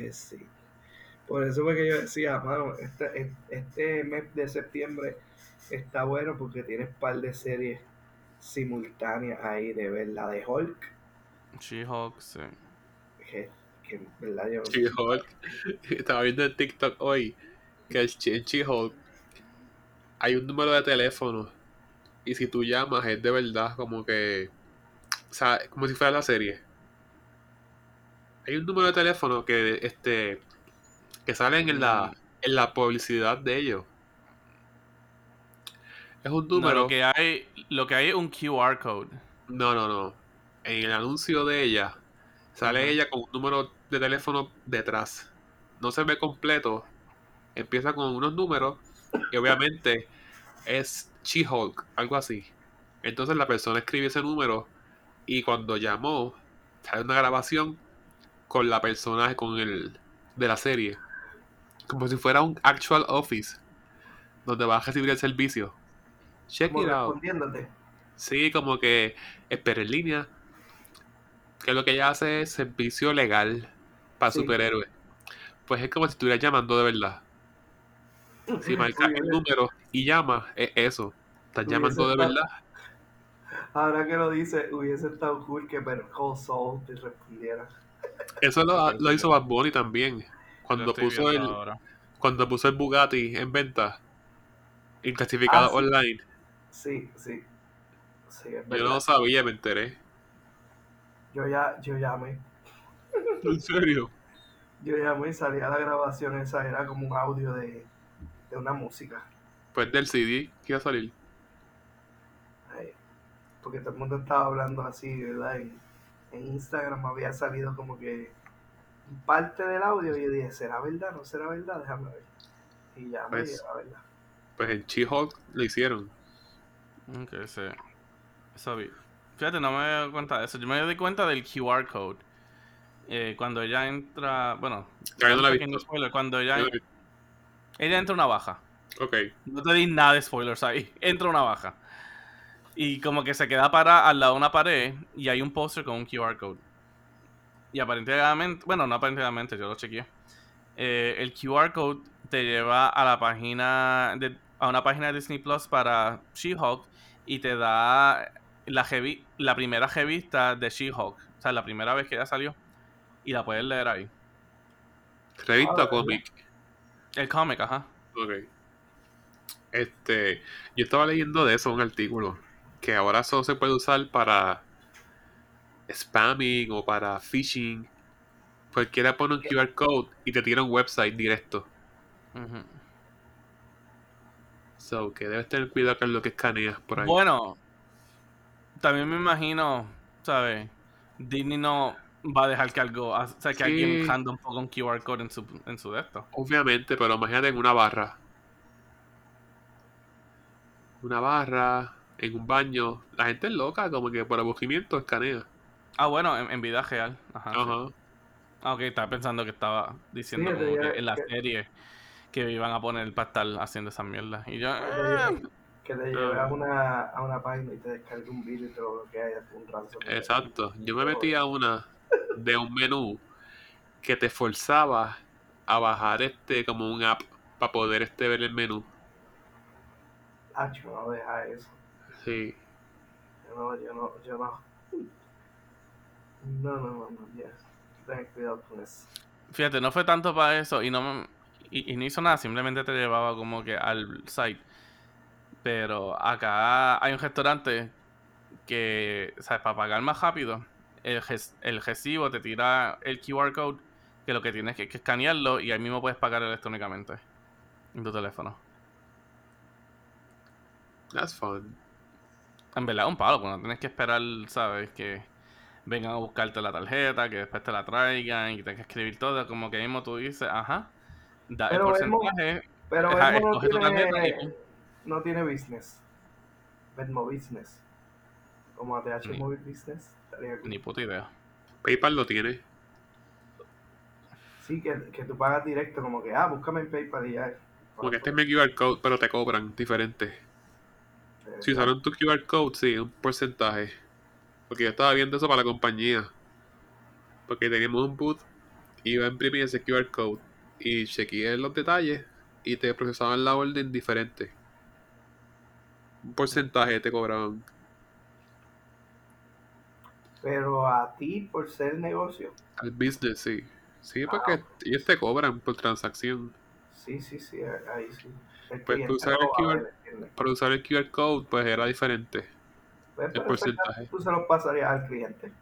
Eh, sí. Por eso fue que yo decía, mano, este, este mes de septiembre está bueno porque tienes un par de series simultáneas ahí de ver la de Hulk, She-Hulk, sí. que, que en verdad yo She-Hulk. Estaba viendo en TikTok hoy que el She- en She-Hulk hay un número de teléfono y si tú llamas es de verdad como que o sea, como si fuera la serie. Hay un número de teléfono que este que salen en la en la publicidad de ellos. Es un No, número lo que hay, lo que hay es un QR code. No, no, no. En el anuncio de ella, sale ella con un número de teléfono detrás. No se ve completo. Empieza con unos números y obviamente es She-Hulk, algo así. Entonces la persona escribe ese número y cuando llamó, sale una grabación con la persona con el de la serie. Como si fuera un actual office donde vas a recibir el servicio. Check como it out. Sí, como que espera en línea. Que lo que ella hace es servicio legal. para Sí. superhéroes. Pues es como si estuvieras llamando de verdad. Si marcas el número y llamas, es eso. Estás llamando de verdad. Ahora que lo dice, hubiese estado cool que Better Call Saul te respondiera. Eso lo, lo hizo Bad Bunny también. Cuando puso el, ahora. cuando puso el Bugatti en venta, en clasificado Ah, sí. online. Sí, sí. Sí, es Yo no sabía, me enteré. Yo ya, yo llamé. ¿En serio? Yo llamé y salía la grabación esa, era como un audio de, de una música. Pues del CD que iba a salir. Ay, porque todo el mundo estaba hablando así, ¿verdad? En, en Instagram había salido como que parte del audio y yo dije, ¿será verdad? ¿No será verdad? Déjame ver. Y llamé Pues- y era verdad. Pues en She-Hulk lo hicieron. Ok, sí. Eso vi. Fíjate, no me doy cuenta de eso. Yo me doy cuenta del QR code. Eh, cuando ella entra. Bueno, Ya no la visto. spoiler, Cuando ella, vi. ella entra a una baja. Ok. No te di nada de spoilers ahí. Entra a una baja. Y como que se queda para al lado de una pared y hay un póster con un QR code. Y aparentemente, bueno, no aparentemente, yo lo chequeé. Eh, el QR code te lleva a la página de, a una página de Disney Plus para She-Hulk y te da la, la primera revista de She-Hulk. O sea, la primera vez que ella salió. Y la puedes leer ahí. Revista Ah, cómic. El cómic, ajá. Ok. Este, yo estaba leyendo de eso un artículo que ahora solo se puede usar para spamming o para phishing. Cualquiera pone un QR code y te tira un website directo. So que debes tener cuidado con lo que escaneas por ahí. Bueno, también me imagino, ¿sabes? Disney no va a dejar que algo, o sea, que Sí. alguien random ponga un QR code en su, en su esto. Obviamente, pero imagínate en una barra. Una barra, en un baño. La gente es loca, como que por aburrimiento escanea. Ah, bueno, en, en vida real. Ajá. sí. Ajá. Ah, ok, estaba pensando que estaba diciendo Sí, como que en la que- serie que me iban a poner para estar haciendo esas mierdas. Y yo, Que "Ah". te- Que te lleve a una, a una página y te descargue un video y te lo bloquea y es un ransom. Exacto. Yo me metí a una de un menú que te forzaba a bajar este como un app para poder este ver el menú. Hacho, no deja eso. Sí. Yo no, yo no, yo no. No, no, no, no, ya. Ten cuidado con eso. Fíjate, no fue tanto para eso y no me- y, y no hizo nada, simplemente te llevaba como que al site. Pero acá hay un restaurante que, ¿sabes? Para pagar más rápido, el, el recibo te tira el QR code, que lo que tienes que, que escanearlo y ahí mismo puedes pagar electrónicamente en tu teléfono. That's fun. En verdad, es un palo, porque no tienes que esperar, ¿sabes? Que vengan a buscarte la tarjeta, que después te la traigan y que tengas que escribir todo. Como que mismo tú dices, ajá, da el Pero Venmo- porcentaje. Pero Ajá, Venmo no tiene, y- no tiene business. Venmo business. Como ATH Ni- Móvil Business. Ni puta idea. PayPal lo tiene. Sí, que, que tú pagas directo, como que, ah, búscame en PayPal y ya. Porque este es mi QR code, pero te cobran diferente. Eh, Si usaron tu QR code, sí, un porcentaje. Porque yo estaba viendo eso para la compañía. Porque teníamos un boot, iba a imprimir ese QR code y chequeé los detalles y te procesaban la orden diferente. Un porcentaje te cobraban. Pero a ti, por ser negocio, Al business, sí. Sí, porque ellos te cobran por transacción. sí, sí, sí, ahí sí. El Pues usas lo el QR. Para usar el QR code, pues era diferente. Pues, pero porcentaje. Tú se lo pasarías al cliente.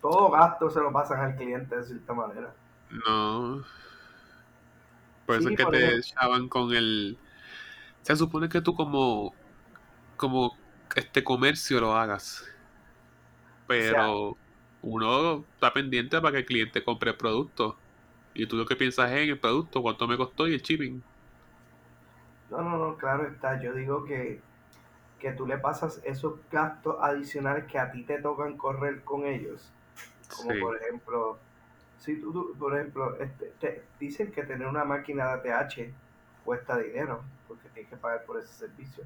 Todo gasto se lo pasan al cliente de cierta manera. No. Por eso Sí, es que te echaban con el. Se supone que tú como. como este comercio lo hagas. Pero uno está pendiente para que el cliente compre el producto. Y tú lo que piensas es en el producto, cuánto me costó y el shipping. No, no, no, claro está. Yo digo que, que tú le pasas esos gastos adicionales que a ti te tocan correr con ellos. Como Sí. por ejemplo, si tú, tú- por ejemplo, este, te dicen que tener una máquina de ATH cuesta dinero, porque tienes que pagar por ese servicio.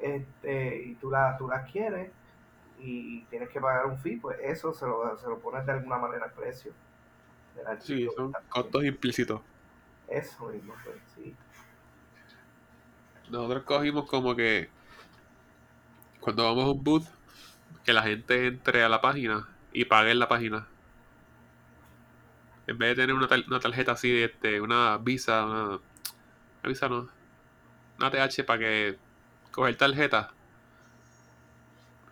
Este, y tú la, tú la quieres y tienes que pagar un fee, pues eso se lo, se lo pones de alguna manera al precio. Sí, son costos implícitos. Eso mismo, pues, sí. Nosotros cogimos como que cuando vamos a un booth, que la gente entre a la página y pague en la página. En vez de tener una, tar- una tarjeta así, de este, una visa, una, una visa no, una TH para que coger tarjeta.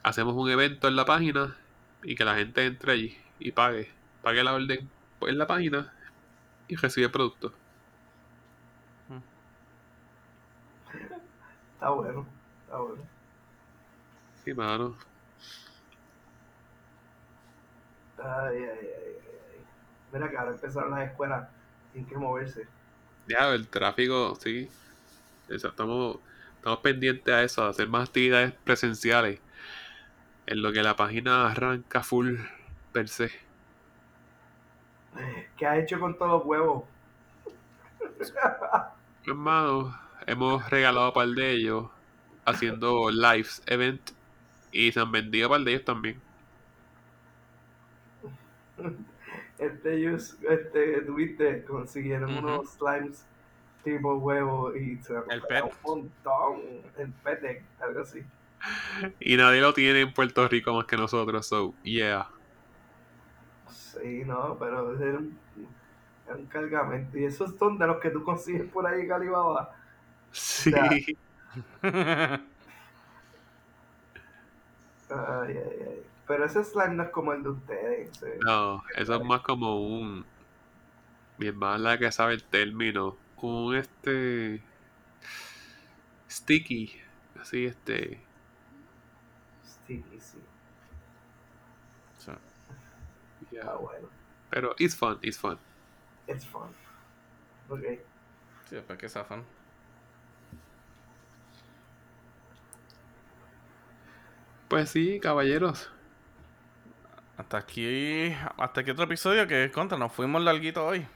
Hacemos un evento en la página y que la gente entre allí y pague, pague la orden en la página y recibe el producto. Está bueno, está bueno. Sí, mano. Ay, ay, ay. Mira que ahora empezaron las escuelas sin que moverse. Ya, el tráfico, sí. Eso, estamos, estamos pendientes a eso, a hacer más actividades presenciales. En lo que la página arranca full per se. ¿Qué has hecho con todos los huevos? Hermano, hemos regalado un par de ellos haciendo lives, event, y se han vendido un par de ellos también. Este, ellos, este, tuviste, consiguieron unos slimes tipo huevo y se El pet. un montón. El pet, algo así. Y nadie lo tiene en Puerto Rico más que nosotros, so, yeah. Sí, no, pero era un, era un cargamento. Y esos son de los que tú consigues por ahí en Alibaba. Sí. sea, Ay, ay, ay. Pero ese slime no es como el de ustedes. ese- No, eso es más como un. Mi hermana la que sabe el término. Un este. Sticky. Así, este. Sticky, sí. Sí. yeah. Ah, bueno. Pero it's fun, it's fun. It's fun. Ok. Sí, después que zafan. Pues sí, caballeros. Hasta aquí, hasta aquí otro episodio que contra, nos fuimos larguito hoy.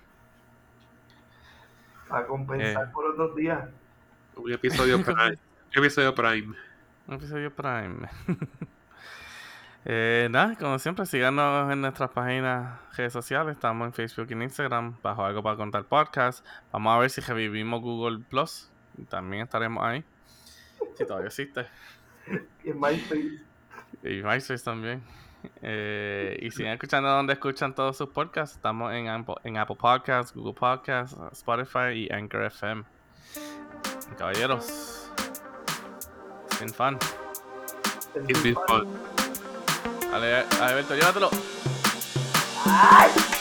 A compensar Eh. por otros días. Un episodio prime. Un episodio prime. Un episodio Prime. eh, nada, como siempre, síganos en nuestras páginas, redes sociales. Estamos en Facebook y en Instagram, bajo algo para contar podcast. Vamos a ver si revivimos Google Plus. También estaremos ahí. Si todavía existe. En MySpace. Y MySpace también. Eh, y sigan escuchando donde escuchan todos sus podcasts. Estamos en Apple, en Apple Podcasts, Google Podcasts, Spotify y Anchor FM. Caballeros, it's been fun. It's been fun. Alberto, llévatelo. ¡Ay!